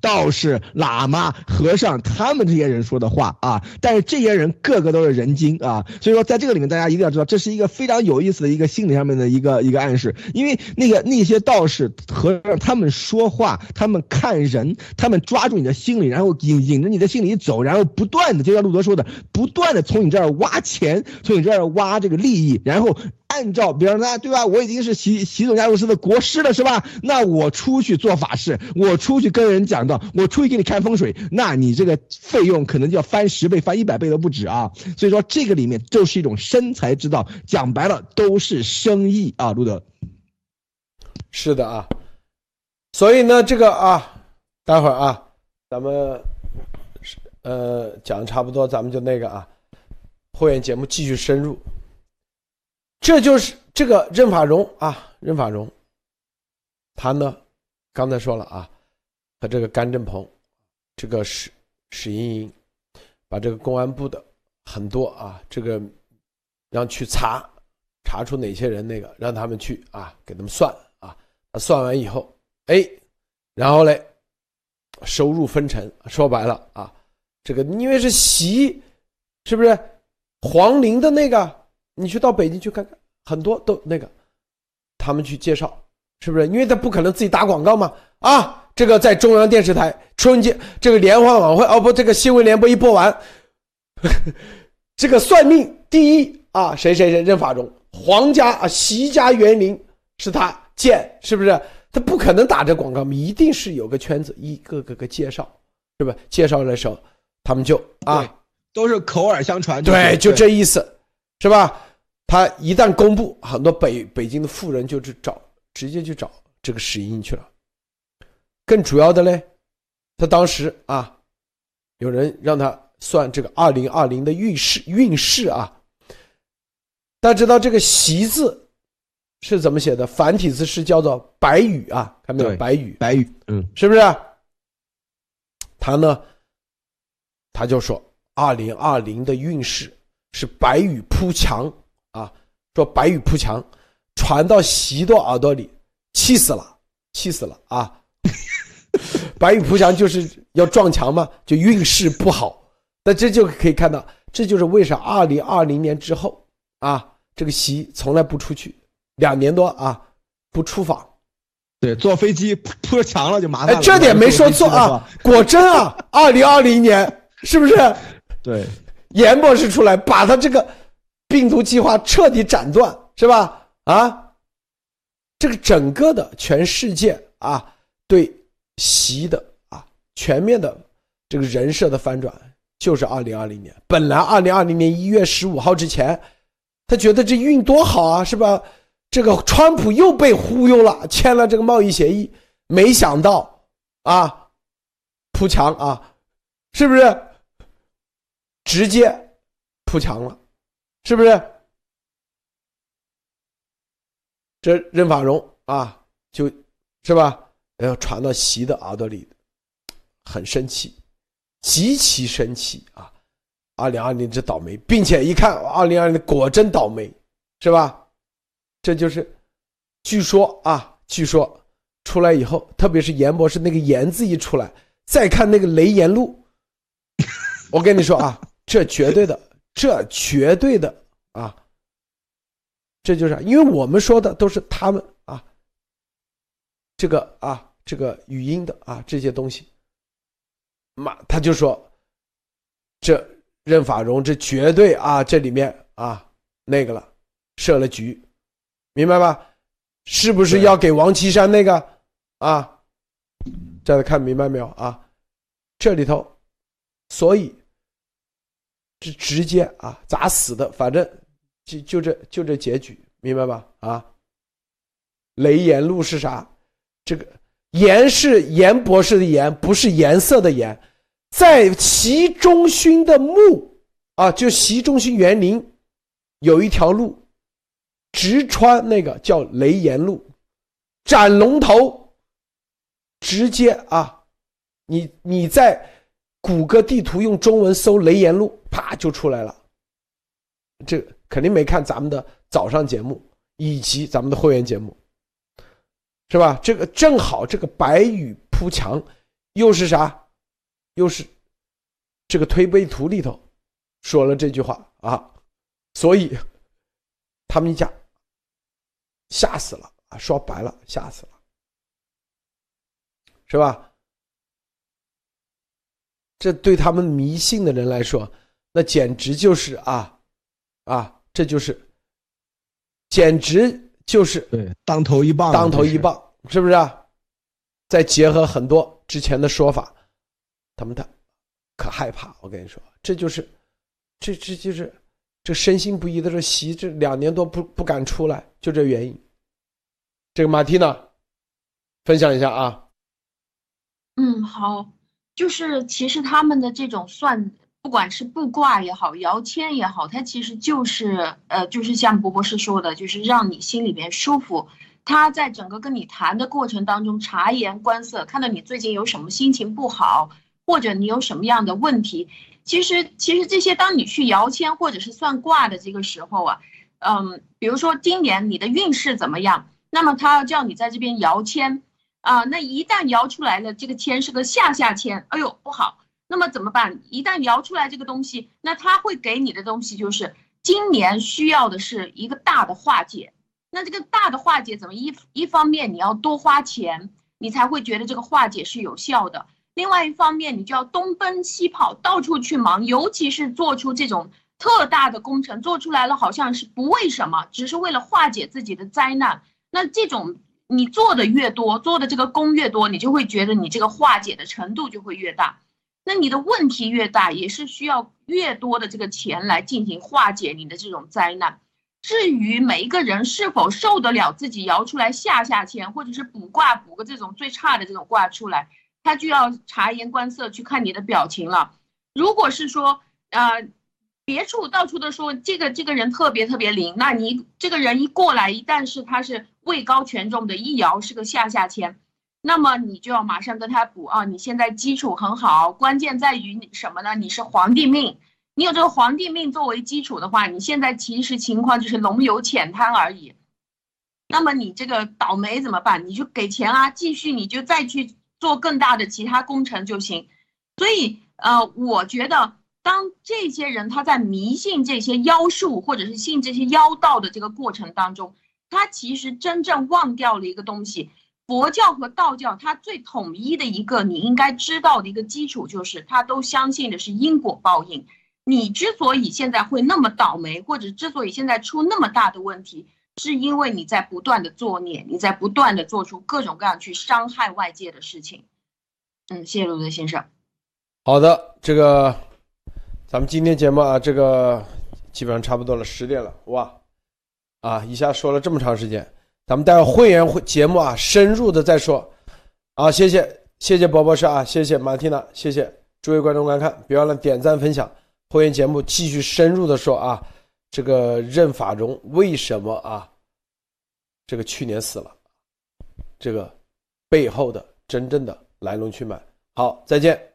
道士、喇嘛、和尚，他们这些人说的话啊，但是这些人个个都是人精啊，所以说在这个里面，大家一定要知道，这是一个非常有意思的一个心理上面的一个一个暗示，因为那个那些道士和尚他们说话，他们看人，他们抓住你的心理，然后引引着你的心理走，然后不断的，就像路德说的，不断的从你这儿挖钱，从你这儿挖这个利益，然后。按照，比方说，对吧？我已经是习习总加入师的国师了，是吧？那我出去做法事，我出去跟人讲道，我出去给你看风水，那你这个费用可能就要翻十倍、翻一百倍都不止啊！所以说，这个里面就是一种生财之道，讲白了都是生意啊，路德。是的啊，所以呢，这个啊，待会儿啊，咱们呃讲的差不多，咱们就那个啊，会员节目继续深入。这就是这个任法荣啊，任法荣，他呢，刚才说了啊，和这个甘振鹏，这个史史莹莹，把这个公安部的很多啊，这个让去查，查出哪些人那个，让他们去啊，给他们算啊，算完以后，哎，然后嘞，收入分成，说白了啊，这个因为是习，是不是黄陵的那个？你去到北京去看看，很多都那个，他们去介绍，是不是？因为他不可能自己打广告嘛。啊，这个在中央电视台春节这个联欢晚会哦不，这个新闻联播一播完，这个算命第一啊，谁谁谁任法荣，皇家啊，习家园林是他建，是不是？他不可能打这广告，一定是有个圈子，一个个个介绍，是吧？介绍的时候，他们就啊，都是口耳相传，对，就这意思，是吧？他一旦公布，很多北北京的富人就去找，直接去找这个石英去了。更主要的嘞，他当时啊，有人让他算这个二零二零的运势运势啊。大家知道这个“习”字是怎么写的？繁体字是叫做“白羽”啊，看到没有？白羽，白羽，嗯，是不是？他呢，他就说二零二零的运势是白羽铺墙啊，说白羽铺墙，传到习的耳朵里，气死了，气死了啊！白羽扑墙就是要撞墙嘛，就运势不好。那这就可以看到，这就是为啥二零二零年之后啊，这个习从来不出去，两年多啊不出访。对，坐飞机扑墙了就麻烦了。这点没说错啊，果真啊，二零二零年是不是？对，严博士出来把他这个病毒计划彻底斩断，是吧？啊，这个整个的全世界啊，对。习的啊，全面的这个人设的翻转，就是二零二零年。本来二零二零年一月十五号之前，他觉得这运多好啊，是吧？这个川普又被忽悠了，签了这个贸易协议，没想到啊，扑墙啊，是不是？直接扑墙了，是不是？这任法荣啊，就是吧？要传到习的耳朵里，很生气，极其生气啊！二零二零这倒霉，并且一看二零二零果真倒霉，是吧？这就是，据说啊，据说出来以后，特别是严博士那个“严”字一出来，再看那个雷言录，我跟你说啊，这绝对的，这绝对的啊，这就是因为我们说的都是他们啊，这个啊。这个语音的啊，这些东西，妈他就说，这任法荣这绝对啊，这里面啊那个了，设了局，明白吧？是不是要给王岐山那个啊？大家看明白没有啊？这里头，所以是直接啊咋死的？反正就就这就这结局，明白吧？啊，雷言路是啥？这个。严是严博士的严，不是颜色的颜，在习中勋的墓啊，就习中勋园林，有一条路，直穿那个叫雷岩路，斩龙头，直接啊，你你在谷歌地图用中文搜雷岩路，啪就出来了。这肯定没看咱们的早上节目以及咱们的会员节目。是吧？这个正好，这个白羽铺墙，又是啥？又是这个推背图里头说了这句话啊，所以他们一家吓死了啊！说白了，吓死了，是吧？这对他们迷信的人来说，那简直就是啊啊！这就是简直。就是对当头一棒，当头一棒，是不是啊？再结合很多之前的说法，他们他可害怕。我跟你说，这就是，这这就是这深信不疑的这习这两年多不不敢出来，就这原因。这个马蒂娜分享一下啊。嗯，好，就是其实他们的这种算。不管是卜卦也好，摇签也好，它其实就是，呃，就是像博博士说的，就是让你心里边舒服。他在整个跟你谈的过程当中，察言观色，看到你最近有什么心情不好，或者你有什么样的问题。其实，其实这些，当你去摇签或者是算卦的这个时候啊，嗯，比如说今年你的运势怎么样，那么他要叫你在这边摇签啊，那一旦摇出来了，这个签是个下下签，哎呦，不好。那么怎么办？一旦摇出来这个东西，那他会给你的东西就是今年需要的是一个大的化解。那这个大的化解怎么一一方面你要多花钱，你才会觉得这个化解是有效的。另外一方面，你就要东奔西跑，到处去忙，尤其是做出这种特大的工程，做出来了好像是不为什么，只是为了化解自己的灾难。那这种你做的越多，做的这个功越多，你就会觉得你这个化解的程度就会越大。那你的问题越大，也是需要越多的这个钱来进行化解你的这种灾难。至于每一个人是否受得了自己摇出来下下签，或者是卜卦卜个这种最差的这种卦出来，他就要察言观色去看你的表情了。如果是说，呃，别处到处都说这个这个人特别特别灵，那你这个人一过来，一旦是他是位高权重的，一摇是个下下签，那么你就要马上跟他补啊。你现在基础很好，关键在于什么呢？你是皇帝命。你有这个皇帝命作为基础的话，你现在其实情况就是龙游浅滩而已。那么你这个倒霉怎么办？你就给钱啊，继续你就再去做更大的其他工程就行。所以呃，我觉得当这些人他在迷信这些妖术或者是信这些妖道的这个过程当中，他其实真正忘掉了一个东西：佛教和道教它最统一的一个你应该知道的一个基础就是，它都相信的是因果报应。你之所以现在会那么倒霉，或者之所以现在出那么大的问题，是因为你在不断的作孽，你在不断的做出各种各样去伤害外界的事情。嗯，谢谢陆德先生。好的，这个咱们今天节目啊，这个基本上差不多了，十点了，哇，啊，一下说了这么长时间，咱们待会会员会节目啊，深入的再说。啊，谢谢谢谢博博士啊，谢谢马蒂娜，谢谢诸位观众观看，别忘了点赞分享。会员节目继续深入的说啊，这个任法荣为什么啊，这个去年死了，这个背后的真正的来龙去脉。好，再见。